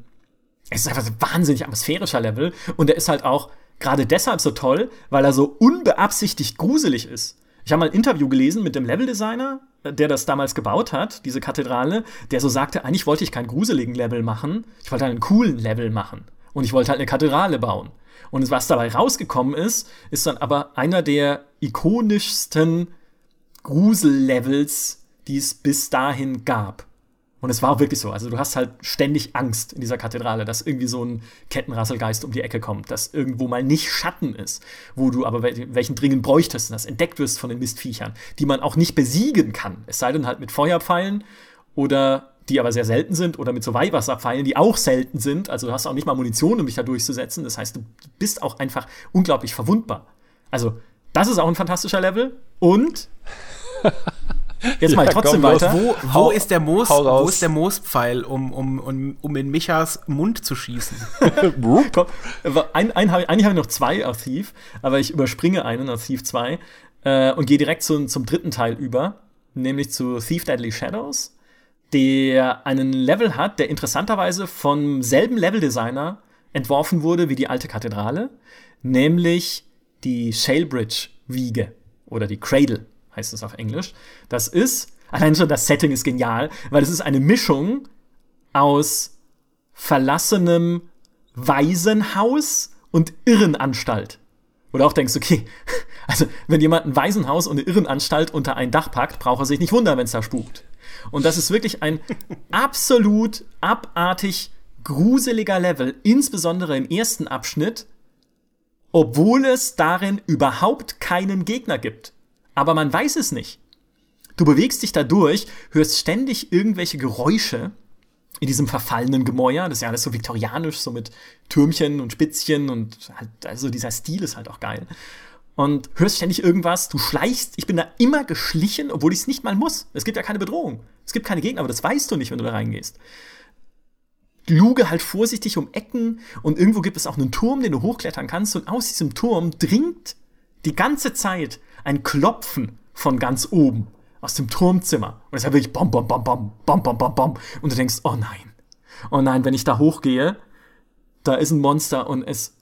es ist einfach so ein wahnsinnig atmosphärischer Level und der ist halt auch gerade deshalb so toll, weil er so unbeabsichtigt gruselig ist. Ich habe mal ein Interview gelesen mit dem Leveldesigner der das damals gebaut hat, diese Kathedrale, der so sagte, eigentlich wollte ich keinen gruseligen Level machen, ich wollte einen coolen Level machen. Und ich wollte halt eine Kathedrale bauen. Und was dabei rausgekommen ist, ist dann aber einer der ikonischsten Grusellevels, die es bis dahin gab. Und es war wirklich so. Also du hast halt ständig Angst in dieser Kathedrale, dass irgendwie so ein Kettenrasselgeist um die Ecke kommt, dass irgendwo mal nicht Schatten ist, wo du aber welchen dringend bräuchtest und das entdeckt wirst von den Mistviechern, die man auch nicht besiegen kann. Es sei denn halt mit Feuerpfeilen oder die aber sehr selten sind oder mit so Weihwasserpfeilen, die auch selten sind. Also du hast auch nicht mal Munition, um dich da durchzusetzen. Das heißt, du bist auch einfach unglaublich verwundbar. Also das ist auch ein fantastischer Level und *laughs* Jetzt mal ja, trotzdem weiter. Wo, wo ist der Moos, wo ist der Moospfeil, um, um, um, um in Michas Mund zu schießen? *laughs* Komm, ein, ein, eigentlich habe ich noch zwei Thief, aber ich überspringe einen Thief 2 äh, und gehe direkt zu, zum dritten Teil über, nämlich zu Thief Deadly Shadows, der einen Level hat, der interessanterweise vom selben Leveldesigner entworfen wurde wie die alte Kathedrale, nämlich die Shalebridge-Wiege oder die Cradle heißt es auf Englisch. Das ist, allein schon das Setting ist genial, weil es ist eine Mischung aus verlassenem Waisenhaus und Irrenanstalt. Oder auch denkst, okay, *laughs* also wenn jemand ein Waisenhaus und eine Irrenanstalt unter ein Dach packt, braucht er sich nicht wundern, wenn es da spukt. Und das ist wirklich ein *laughs* absolut abartig gruseliger Level, insbesondere im ersten Abschnitt, obwohl es darin überhaupt keinen Gegner gibt aber man weiß es nicht. Du bewegst dich da durch, hörst ständig irgendwelche Geräusche in diesem verfallenen Gemäuer. Das ist ja alles so viktorianisch, so mit Türmchen und Spitzchen und halt, also dieser Stil ist halt auch geil. Und hörst ständig irgendwas, du schleichst. Ich bin da immer geschlichen, obwohl ich es nicht mal muss. Es gibt ja keine Bedrohung. Es gibt keine Gegner, aber das weißt du nicht, wenn du da reingehst. Luge halt vorsichtig um Ecken und irgendwo gibt es auch einen Turm, den du hochklettern kannst und aus diesem Turm dringt die ganze Zeit ein Klopfen von ganz oben aus dem Turmzimmer. Und es ja wirklich bom, bom, bom, bom, bom, bom, bom, bom. Und du denkst, oh nein. Oh nein, wenn ich da hochgehe, da ist ein Monster und es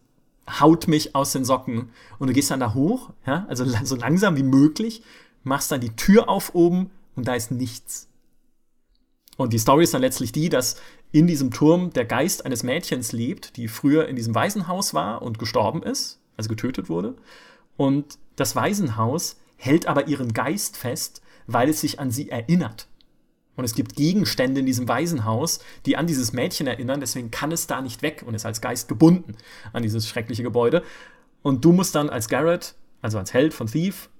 haut mich aus den Socken. Und du gehst dann da hoch, ja, also so langsam wie möglich, machst dann die Tür auf oben und da ist nichts. Und die Story ist dann letztlich die, dass in diesem Turm der Geist eines Mädchens lebt, die früher in diesem Waisenhaus war und gestorben ist, also getötet wurde. Und das Waisenhaus hält aber ihren Geist fest, weil es sich an sie erinnert. Und es gibt Gegenstände in diesem Waisenhaus, die an dieses Mädchen erinnern, deswegen kann es da nicht weg und ist als Geist gebunden an dieses schreckliche Gebäude. Und du musst dann als Garrett, also als Held von Thief,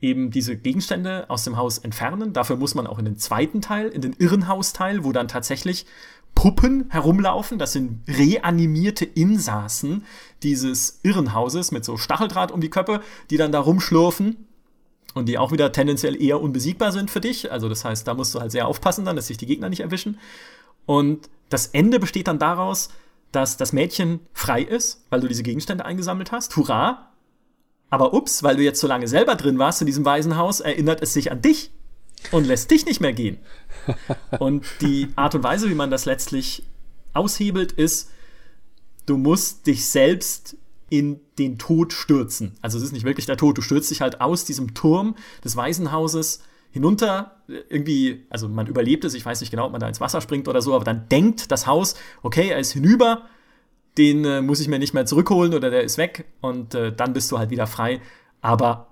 eben diese Gegenstände aus dem Haus entfernen. Dafür muss man auch in den zweiten Teil, in den Irrenhausteil, wo dann tatsächlich Puppen herumlaufen. Das sind reanimierte Insassen dieses Irrenhauses mit so Stacheldraht um die Köpfe, die dann da rumschlurfen und die auch wieder tendenziell eher unbesiegbar sind für dich. Also das heißt, da musst du halt sehr aufpassen dann, dass sich die Gegner nicht erwischen. Und das Ende besteht dann daraus, dass das Mädchen frei ist, weil du diese Gegenstände eingesammelt hast. Hurra! Aber ups, weil du jetzt so lange selber drin warst in diesem Waisenhaus, erinnert es sich an dich und lässt dich nicht mehr gehen. Und die Art und Weise, wie man das letztlich aushebelt, ist, du musst dich selbst in den Tod stürzen. Also es ist nicht wirklich der Tod, du stürzt dich halt aus diesem Turm des Waisenhauses hinunter, irgendwie, also man überlebt es, ich weiß nicht genau, ob man da ins Wasser springt oder so, aber dann denkt das Haus, okay, er ist hinüber, den äh, muss ich mir nicht mehr zurückholen oder der ist weg. Und äh, dann bist du halt wieder frei. Aber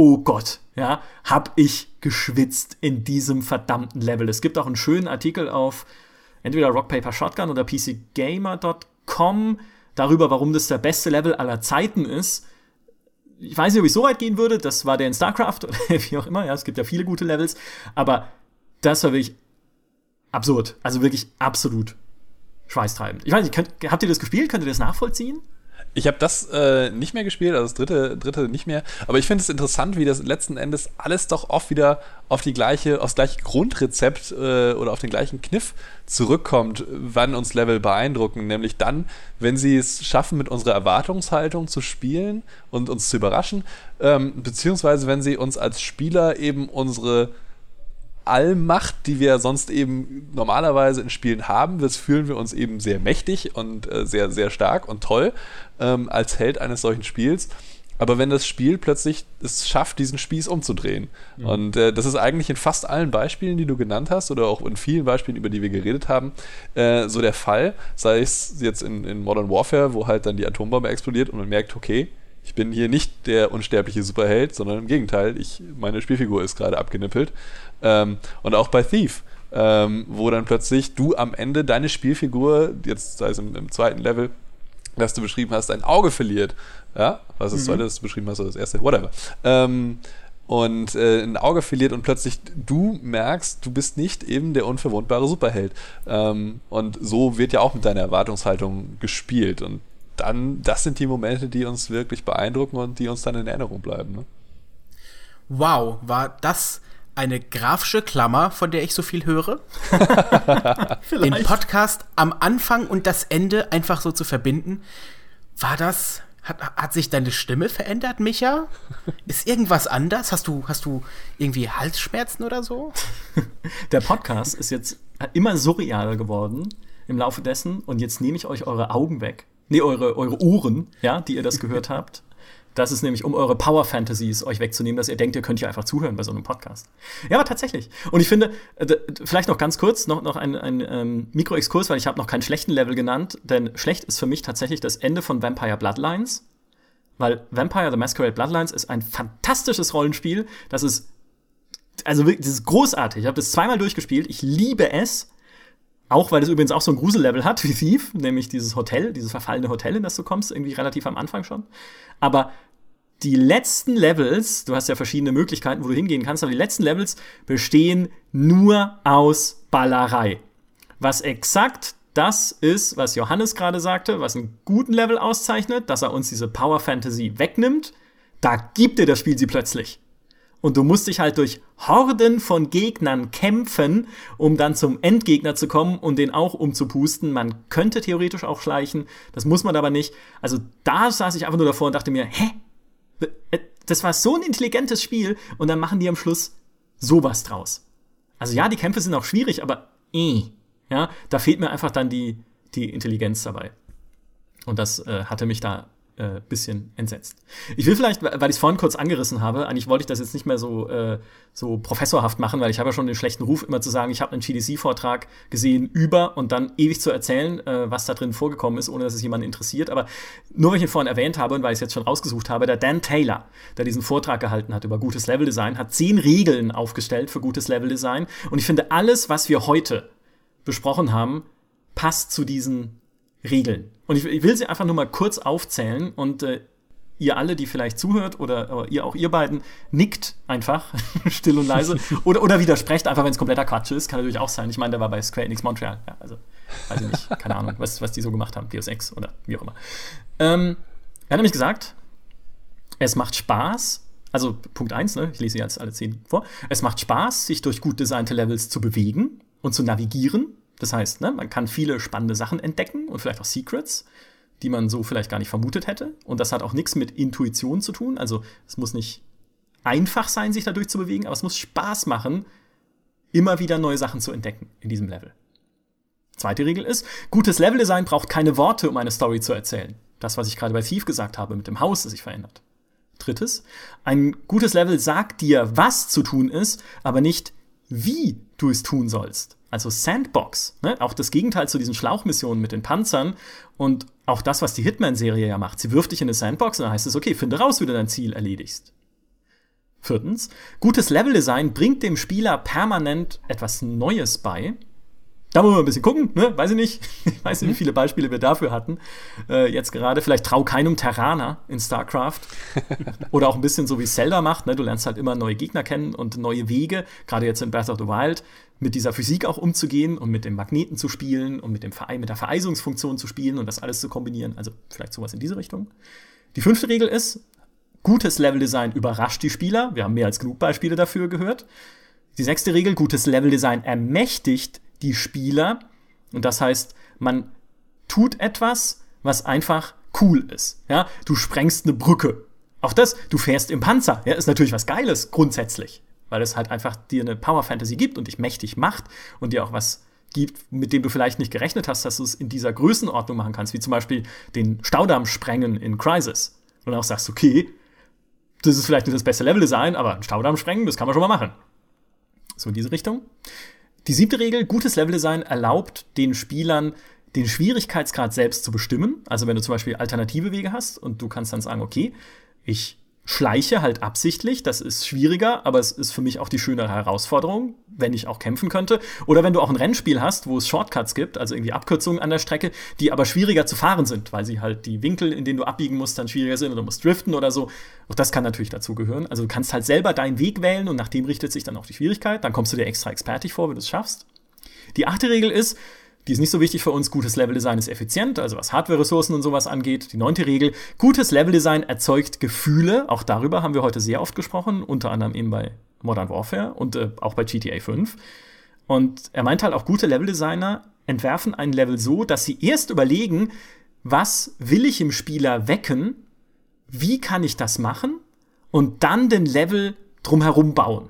oh Gott, ja, hab ich geschwitzt in diesem verdammten Level. Es gibt auch einen schönen Artikel auf entweder Rock Paper Shotgun oder PCGamer.com darüber, warum das der beste Level aller Zeiten ist. Ich weiß nicht, ob ich so weit gehen würde. Das war der in StarCraft *laughs* oder wie auch immer. Ja, es gibt ja viele gute Levels. Aber das war wirklich absurd. Also wirklich absolut schweißtreibend. Ich weiß nicht, könnt, habt ihr das gespielt? Könnt ihr das nachvollziehen? Ich habe das äh, nicht mehr gespielt, also das dritte, dritte nicht mehr. Aber ich finde es interessant, wie das letzten Endes alles doch oft wieder auf die gleiche, aufs gleiche Grundrezept äh, oder auf den gleichen Kniff zurückkommt, wann uns Level beeindrucken. Nämlich dann, wenn sie es schaffen, mit unserer Erwartungshaltung zu spielen und uns zu überraschen, ähm, beziehungsweise wenn sie uns als Spieler eben unsere Allmacht, die wir sonst eben normalerweise in Spielen haben. Das fühlen wir uns eben sehr mächtig und äh, sehr, sehr stark und toll ähm, als Held eines solchen Spiels. Aber wenn das Spiel plötzlich es schafft, diesen Spieß umzudrehen. Mhm. Und äh, das ist eigentlich in fast allen Beispielen, die du genannt hast, oder auch in vielen Beispielen, über die wir geredet haben, äh, so der Fall. Sei es jetzt in, in Modern Warfare, wo halt dann die Atombombe explodiert und man merkt, okay, ich bin hier nicht der unsterbliche Superheld, sondern im Gegenteil, ich, meine Spielfigur ist gerade abgenippelt. Ähm, und auch bei Thief, ähm, wo dann plötzlich du am Ende deine Spielfigur, jetzt sei es im, im zweiten Level, das du beschrieben hast, ein Auge verliert. Ja, was ist das mhm. zweite, das du beschrieben hast, oder das erste, whatever. Ähm, und äh, ein Auge verliert und plötzlich du merkst, du bist nicht eben der unverwundbare Superheld. Ähm, und so wird ja auch mit deiner Erwartungshaltung gespielt. Und dann, das sind die Momente, die uns wirklich beeindrucken und die uns dann in Erinnerung bleiben. Ne? Wow, war das eine grafische Klammer, von der ich so viel höre? *laughs* Den Podcast am Anfang und das Ende einfach so zu verbinden, war das hat, hat sich deine Stimme verändert, Micha? Ist irgendwas anders? Hast du, hast du irgendwie Halsschmerzen oder so? *laughs* Der Podcast ist jetzt immer surrealer geworden im Laufe dessen und jetzt nehme ich euch eure Augen weg. Nee, eure, eure Ohren, ja, die ihr das *laughs* gehört habt. Das ist nämlich, um eure Power Fantasies euch wegzunehmen, dass ihr denkt, ihr könnt hier einfach zuhören bei so einem Podcast. Ja, aber tatsächlich. Und ich finde, äh, vielleicht noch ganz kurz, noch, noch ein, ein ähm, Mikro-Exkurs, weil ich habe noch keinen schlechten Level genannt, denn schlecht ist für mich tatsächlich das Ende von Vampire Bloodlines. Weil Vampire the Masquerade Bloodlines ist ein fantastisches Rollenspiel. Das ist, also wirklich, das ist großartig. Ich habe das zweimal durchgespielt. Ich liebe es. Auch weil es übrigens auch so ein Grusellevel hat *laughs* wie Thief, nämlich dieses Hotel, dieses verfallene Hotel, in das du kommst, irgendwie relativ am Anfang schon. Aber die letzten Levels, du hast ja verschiedene Möglichkeiten, wo du hingehen kannst, aber die letzten Levels bestehen nur aus Ballerei. Was exakt das ist, was Johannes gerade sagte, was einen guten Level auszeichnet, dass er uns diese Power Fantasy wegnimmt. Da gibt dir das Spiel sie plötzlich. Und du musst dich halt durch Horden von Gegnern kämpfen, um dann zum Endgegner zu kommen und den auch umzupusten. Man könnte theoretisch auch schleichen, das muss man aber nicht. Also da saß ich einfach nur davor und dachte mir, hä? Das war so ein intelligentes Spiel und dann machen die am Schluss sowas draus. Also ja, die Kämpfe sind auch schwierig, aber eh. Ja, da fehlt mir einfach dann die, die Intelligenz dabei. Und das äh, hatte mich da äh, bisschen entsetzt. Ich will vielleicht, weil ich es vorhin kurz angerissen habe, eigentlich wollte ich das jetzt nicht mehr so, äh, so professorhaft machen, weil ich habe ja schon den schlechten Ruf, immer zu sagen, ich habe einen GDC-Vortrag gesehen über und dann ewig zu erzählen, äh, was da drin vorgekommen ist, ohne dass es jemanden interessiert. Aber nur weil ich ihn vorhin erwähnt habe und weil ich es jetzt schon rausgesucht habe, der Dan Taylor, der diesen Vortrag gehalten hat über gutes Leveldesign, hat zehn Regeln aufgestellt für gutes Leveldesign. Und ich finde, alles, was wir heute besprochen haben, passt zu diesen Regeln. Und ich, ich, will sie einfach nur mal kurz aufzählen und äh, ihr alle, die vielleicht zuhört oder ihr auch ihr beiden, nickt einfach *laughs* still und leise *laughs* oder, oder widersprecht einfach, wenn es kompletter Quatsch ist. Kann natürlich auch sein. Ich meine, der war bei Square Enix Montreal. Ja, also, weiß ich nicht, keine Ahnung, was, was die so gemacht haben, Deus Ex oder wie auch immer. Ähm, er hat nämlich gesagt, es macht Spaß, also Punkt 1, ne, ich lese jetzt alle zehn vor. Es macht Spaß, sich durch gut designte Levels zu bewegen und zu navigieren das heißt, ne, man kann viele spannende Sachen entdecken und vielleicht auch Secrets, die man so vielleicht gar nicht vermutet hätte. Und das hat auch nichts mit Intuition zu tun. Also es muss nicht einfach sein, sich dadurch zu bewegen, aber es muss Spaß machen, immer wieder neue Sachen zu entdecken in diesem Level. Zweite Regel ist, gutes Leveldesign braucht keine Worte, um eine Story zu erzählen. Das, was ich gerade bei Thief gesagt habe, mit dem Haus, das sich verändert. Drittes, ein gutes Level sagt dir, was zu tun ist, aber nicht, wie du es tun sollst also Sandbox, ne? auch das Gegenteil zu diesen Schlauchmissionen mit den Panzern und auch das, was die Hitman-Serie ja macht. Sie wirft dich in eine Sandbox und dann heißt es, okay, finde raus, wie du dein Ziel erledigst. Viertens, gutes Leveldesign bringt dem Spieler permanent etwas Neues bei, da wollen wir ein bisschen gucken, ne? Weiß ich nicht. *laughs* Ich weiß nicht, wie mhm. viele Beispiele wir dafür hatten. Äh, jetzt gerade, vielleicht trau keinem Terraner in StarCraft. *laughs* Oder auch ein bisschen so wie Zelda macht, ne? Du lernst halt immer neue Gegner kennen und neue Wege, gerade jetzt in Breath of the Wild, mit dieser Physik auch umzugehen und mit dem Magneten zu spielen und mit, dem Vere mit der Vereisungsfunktion zu spielen und das alles zu kombinieren. Also vielleicht sowas in diese Richtung. Die fünfte Regel ist, gutes Leveldesign überrascht die Spieler. Wir haben mehr als genug Beispiele dafür gehört. Die sechste Regel, gutes Leveldesign ermächtigt die Spieler. Und das heißt, man tut etwas, was einfach cool ist. Ja, du sprengst eine Brücke. Auch das, du fährst im Panzer. Ja, ist natürlich was Geiles grundsätzlich, weil es halt einfach dir eine Power Fantasy gibt und dich mächtig macht und dir auch was gibt, mit dem du vielleicht nicht gerechnet hast, dass du es in dieser Größenordnung machen kannst, wie zum Beispiel den Staudamm sprengen in Crisis. Und auch sagst, okay, das ist vielleicht nicht das beste Level-Design, aber ein Staudamm sprengen, das kann man schon mal machen. So in diese Richtung. Die siebte Regel, gutes Leveldesign erlaubt den Spielern, den Schwierigkeitsgrad selbst zu bestimmen. Also wenn du zum Beispiel alternative Wege hast und du kannst dann sagen, okay, ich schleiche halt absichtlich. Das ist schwieriger, aber es ist für mich auch die schönere Herausforderung, wenn ich auch kämpfen könnte. Oder wenn du auch ein Rennspiel hast, wo es Shortcuts gibt, also irgendwie Abkürzungen an der Strecke, die aber schwieriger zu fahren sind, weil sie halt die Winkel, in denen du abbiegen musst, dann schwieriger sind oder du musst driften oder so. Auch das kann natürlich dazu gehören. Also du kannst halt selber deinen Weg wählen und nach dem richtet sich dann auch die Schwierigkeit. Dann kommst du dir extra expertig vor, wenn du es schaffst. Die achte Regel ist, die ist nicht so wichtig für uns. Gutes Leveldesign ist effizient, also was Hardware-Ressourcen und sowas angeht. Die neunte Regel. Gutes Leveldesign erzeugt Gefühle. Auch darüber haben wir heute sehr oft gesprochen, unter anderem eben bei Modern Warfare und äh, auch bei GTA 5. Und er meint halt auch, gute Leveldesigner entwerfen ein Level so, dass sie erst überlegen, was will ich im Spieler wecken, wie kann ich das machen und dann den Level drumherum bauen.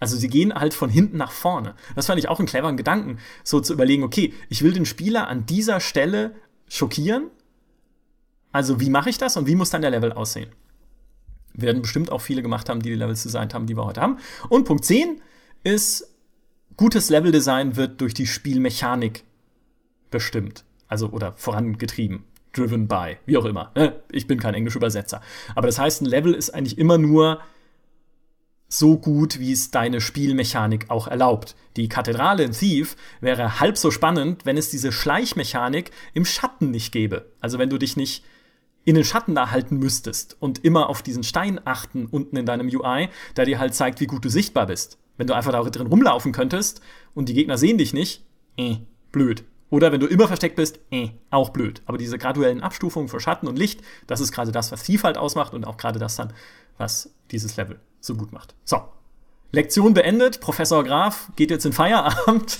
Also sie gehen halt von hinten nach vorne. Das fand ich auch einen cleveren Gedanken, so zu überlegen, okay, ich will den Spieler an dieser Stelle schockieren. Also wie mache ich das und wie muss dann der Level aussehen? Werden bestimmt auch viele gemacht haben, die die Levels designt haben, die wir heute haben. Und Punkt 10 ist, gutes Leveldesign wird durch die Spielmechanik bestimmt. Also oder vorangetrieben. Driven by, wie auch immer. Ne? Ich bin kein englischer Übersetzer. Aber das heißt, ein Level ist eigentlich immer nur so gut, wie es deine Spielmechanik auch erlaubt. Die Kathedrale in Thief wäre halb so spannend, wenn es diese Schleichmechanik im Schatten nicht gäbe. Also wenn du dich nicht in den Schatten da halten müsstest und immer auf diesen Stein achten unten in deinem UI, der dir halt zeigt, wie gut du sichtbar bist. Wenn du einfach da drin rumlaufen könntest und die Gegner sehen dich nicht, eh, blöd. Oder wenn du immer versteckt bist, eh, auch blöd. Aber diese graduellen Abstufungen für Schatten und Licht, das ist gerade das, was Thief halt ausmacht und auch gerade das dann, was dieses Level so gut macht. So. Lektion beendet. Professor Graf geht jetzt in Feierabend.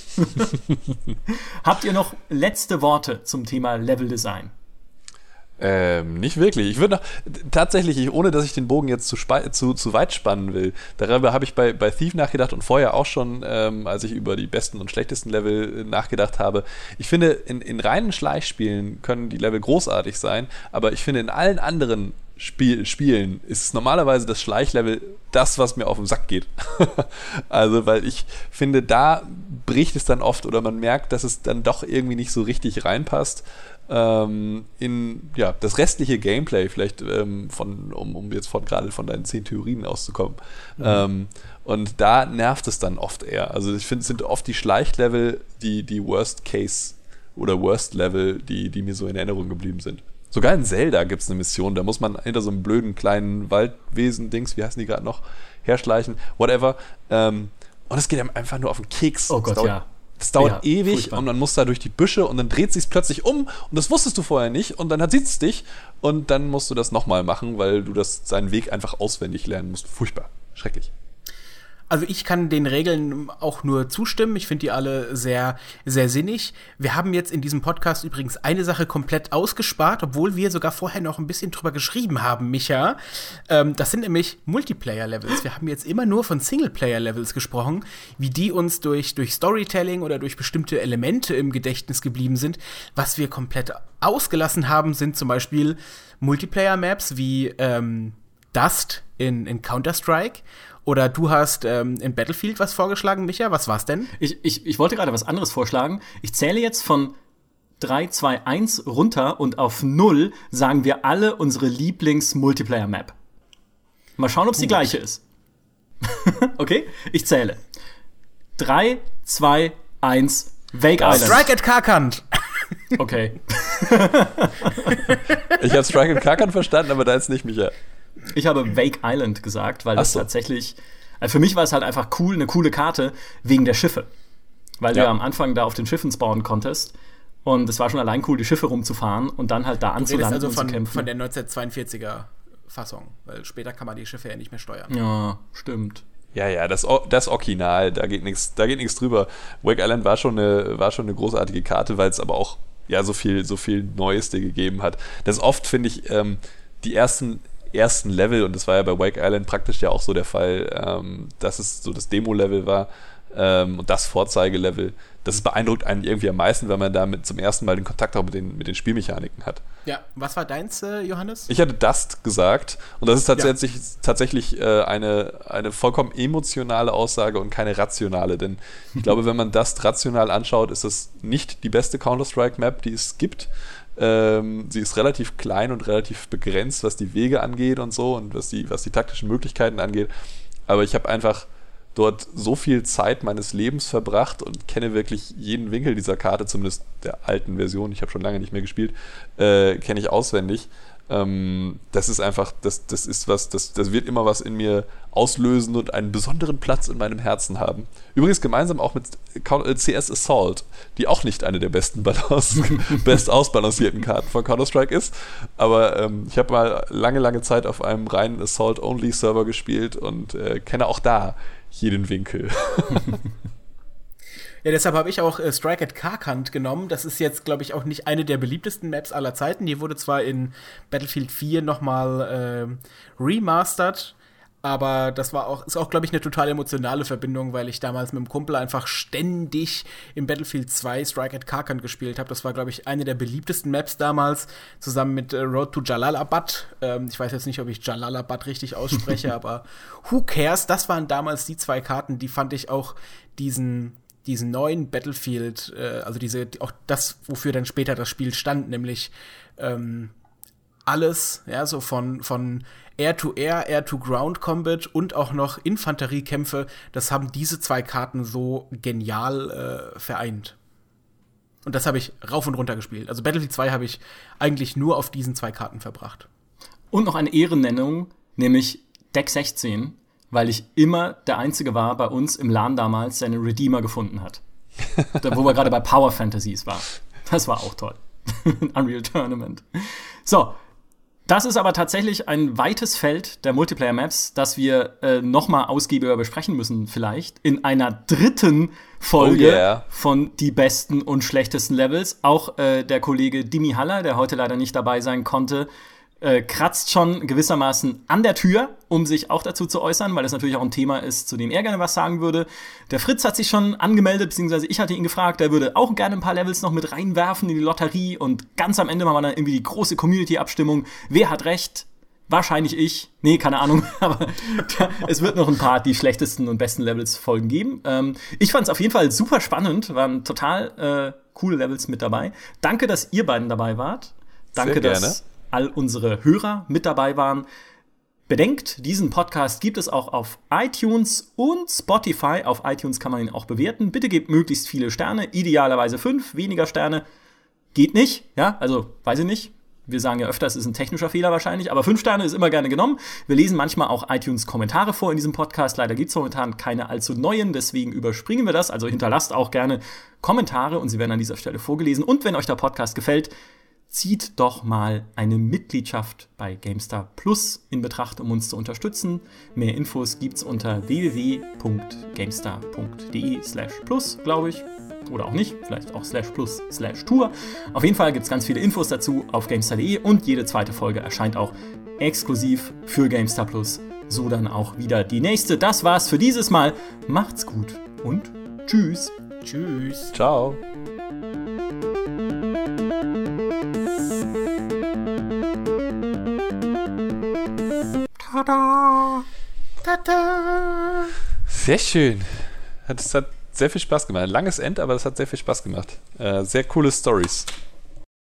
*laughs* Habt ihr noch letzte Worte zum Thema Level Design? Ähm, nicht wirklich. Ich würde noch, tatsächlich, ohne dass ich den Bogen jetzt zu, zu, zu weit spannen will, darüber habe ich bei, bei Thief nachgedacht und vorher auch schon, ähm, als ich über die besten und schlechtesten Level äh, nachgedacht habe. Ich finde, in, in reinen Schleichspielen können die Level großartig sein, aber ich finde, in allen anderen Spiel, Spielen ist normalerweise das Schleichlevel das, was mir auf den Sack geht. *laughs* also, weil ich finde, da bricht es dann oft oder man merkt, dass es dann doch irgendwie nicht so richtig reinpasst ähm, in ja, das restliche Gameplay, vielleicht ähm, von, um, um jetzt von gerade von deinen zehn Theorien auszukommen. Mhm. Ähm, und da nervt es dann oft eher. Also ich finde, es sind oft die Schleichlevel, die, die Worst Case oder Worst Level, die, die mir so in Erinnerung geblieben sind. Sogar in Zelda gibt es eine Mission, da muss man hinter so einem blöden kleinen Waldwesen-Dings, wie heißen die gerade noch, herschleichen, whatever. Ähm, und es geht einem einfach nur auf den Keks. Oh Gott, dauert, ja. Das dauert Ja, ewig furchtbar. und man muss da durch die Büsche und dann dreht sich plötzlich um und das wusstest du vorher nicht und dann sieht es dich und dann musst du das nochmal machen, weil du das seinen Weg einfach auswendig lernen musst. Furchtbar. Schrecklich. Also ich kann den Regeln auch nur zustimmen. Ich finde die alle sehr, sehr sinnig. Wir haben jetzt in diesem Podcast übrigens eine Sache komplett ausgespart, obwohl wir sogar vorher noch ein bisschen drüber geschrieben haben, Micha. Ähm, das sind nämlich Multiplayer-Levels. Wir haben jetzt immer nur von Singleplayer-Levels gesprochen, wie die uns durch, durch Storytelling oder durch bestimmte Elemente im Gedächtnis geblieben sind. Was wir komplett ausgelassen haben, sind zum Beispiel Multiplayer-Maps wie ähm, Dust in, in Counter-Strike. Oder du hast ähm, in Battlefield was vorgeschlagen, Micha. Was war's denn? Ich, ich, ich wollte gerade was anderes vorschlagen. Ich zähle jetzt von 3, 2, 1 runter und auf 0 sagen wir alle unsere Lieblings-Multiplayer-Map. Mal schauen, ob es die gleiche ist. *laughs* okay? Ich zähle. 3, 2, 1, Wake Island. Strike at Karkand. Okay. *laughs* Ich habe Strike and Kackern verstanden, aber da ist nicht Micha. Ich habe Wake Island gesagt, weil das so. tatsächlich. Also für mich war es halt einfach cool, eine coole Karte wegen der Schiffe. Weil du Ja. ja am Anfang da auf den Schiffen spawnen konntest. Und es war schon allein cool, die Schiffe rumzufahren und dann halt da anzulanden also und von, zu kämpfen. von der 1942er Fassung, weil später kann man die Schiffe ja nicht mehr steuern. ja, stimmt. Ja, ja, das, das Original, da geht nichts, da geht nichts drüber. Wake Island war schon eine, war schon eine großartige Karte, weil es aber auch ja so viel, so viel Neues dir gegeben hat. Das ist oft, finde ich, ähm, die ersten, ersten Level, und das war ja bei Wake Island praktisch ja auch so der Fall, ähm, dass es so das Demo-Level war ähm, und das Vorzeigelevel, das beeindruckt einen irgendwie am meisten, weil man damit zum ersten Mal den Kontakt auch mit den, mit den Spielmechaniken hat. Ja, was war deins, äh, Johannes? Ich hatte Dust gesagt und das ist tatsächlich, tatsächlich äh, eine, eine vollkommen emotionale Aussage und keine rationale, denn ich *laughs* glaube, wenn man Dust rational anschaut, ist das nicht die beste Counter-Strike-Map, die es gibt. Ähm, sie ist relativ klein und relativ begrenzt, was die Wege angeht und so und was die, was die taktischen Möglichkeiten angeht. Aber ich habe einfach dort so viel Zeit meines Lebens verbracht und kenne wirklich jeden Winkel dieser Karte, zumindest der alten Version, ich habe schon lange nicht mehr gespielt, äh, kenne ich auswendig. Ähm, das ist einfach, das, das ist was, das, das wird immer was in mir auslösen und einen besonderen Platz in meinem Herzen haben. Übrigens gemeinsam auch mit CS Assault, die auch nicht eine der besten Balance, *laughs* best ausbalancierten Karten von Counter-Strike ist. Aber ähm, ich habe mal lange, lange Zeit auf einem reinen Assault-Only-Server gespielt und äh, kenne auch da jeden Winkel. *laughs* Ja, deshalb habe ich auch äh, Strike at Karkand genommen. Das ist jetzt, glaube ich, auch nicht eine der beliebtesten Maps aller Zeiten. Die wurde zwar in Battlefield 4 nochmal äh, remastered, aber das war auch, ist auch, glaube ich, eine total emotionale Verbindung, weil ich damals mit dem Kumpel einfach ständig im Battlefield 2 Strike at Karkand gespielt habe. Das war, glaube ich, eine der beliebtesten Maps damals, zusammen mit äh, Road to Jalalabad. Ähm, ich weiß jetzt nicht, ob ich Jalalabad richtig ausspreche, *laughs* aber who cares? Das waren damals die zwei Karten, die fand ich auch diesen diesen neuen Battlefield, äh, also diese, auch das, wofür dann später das Spiel stand, nämlich ähm, alles, ja, so von, von Air-to-Air, Air-to-Ground-Combat und auch noch Infanteriekämpfe, das haben diese zwei Karten so genial äh, vereint. Und das habe ich rauf und runter gespielt. Also Battlefield 2 habe ich eigentlich nur auf diesen zwei Karten verbracht. Und noch eine Ehrennennung, nämlich Deck 16 weil ich immer der Einzige war bei uns im LAN damals, der einen Redeemer gefunden hat. *laughs* da, wo wir gerade bei Power Fantasies waren. Das war auch toll. *laughs* Unreal Tournament. So, das ist aber tatsächlich ein weites Feld der Multiplayer-Maps, das wir äh, noch mal ausgiebiger besprechen müssen vielleicht in einer dritten Folge oh yeah. von die besten und schlechtesten Levels. Auch äh, der Kollege Dimi Haller, der heute leider nicht dabei sein konnte, äh, kratzt schon gewissermaßen an der Tür, um sich auch dazu zu äußern, weil das natürlich auch ein Thema ist, zu dem er gerne was sagen würde. Der Fritz hat sich schon angemeldet, beziehungsweise ich hatte ihn gefragt, er würde auch gerne ein paar Levels noch mit reinwerfen in die Lotterie und ganz am Ende machen wir dann irgendwie die große Community-Abstimmung. Wer hat recht? Wahrscheinlich ich. Nee, keine Ahnung. *laughs* Aber es wird noch ein paar die schlechtesten und besten Levels Folgen geben. Ähm, ich fand es auf jeden Fall super spannend. Waren total äh, coole Levels mit dabei. Danke, dass ihr beiden dabei wart. Danke, dass all unsere Hörer mit dabei waren. Bedenkt, diesen Podcast gibt es auch auf iTunes und Spotify. Auf iTunes kann man ihn auch bewerten. Bitte gebt möglichst viele Sterne, idealerweise fünf, weniger Sterne geht nicht. Ja, also weiß ich nicht. Wir sagen ja öfter, es ist ein technischer Fehler wahrscheinlich, aber fünf Sterne ist immer gerne genommen. Wir lesen manchmal auch iTunes-Kommentare vor in diesem Podcast. Leider gibt es momentan keine allzu neuen, deswegen überspringen wir das. Also hinterlasst auch gerne Kommentare und sie werden an dieser Stelle vorgelesen. Und wenn euch der Podcast gefällt, zieht doch mal eine Mitgliedschaft bei GameStar Plus in Betracht, um uns zu unterstützen. Mehr Infos gibt's unter www.gamestar.de slash plus, glaube ich. Oder auch nicht, vielleicht auch slash plus slash tour. Auf jeden Fall gibt's ganz viele Infos dazu auf gamestar.de und jede zweite Folge erscheint auch exklusiv für GameStar Plus. So dann auch wieder die nächste. Das war's für dieses Mal. Macht's gut und tschüss. Tschüss. Ciao. Tada! Tada! Sehr schön. Es hat sehr viel Spaß gemacht. Ein langes End, aber es hat sehr viel Spaß gemacht. Äh, sehr coole Stories.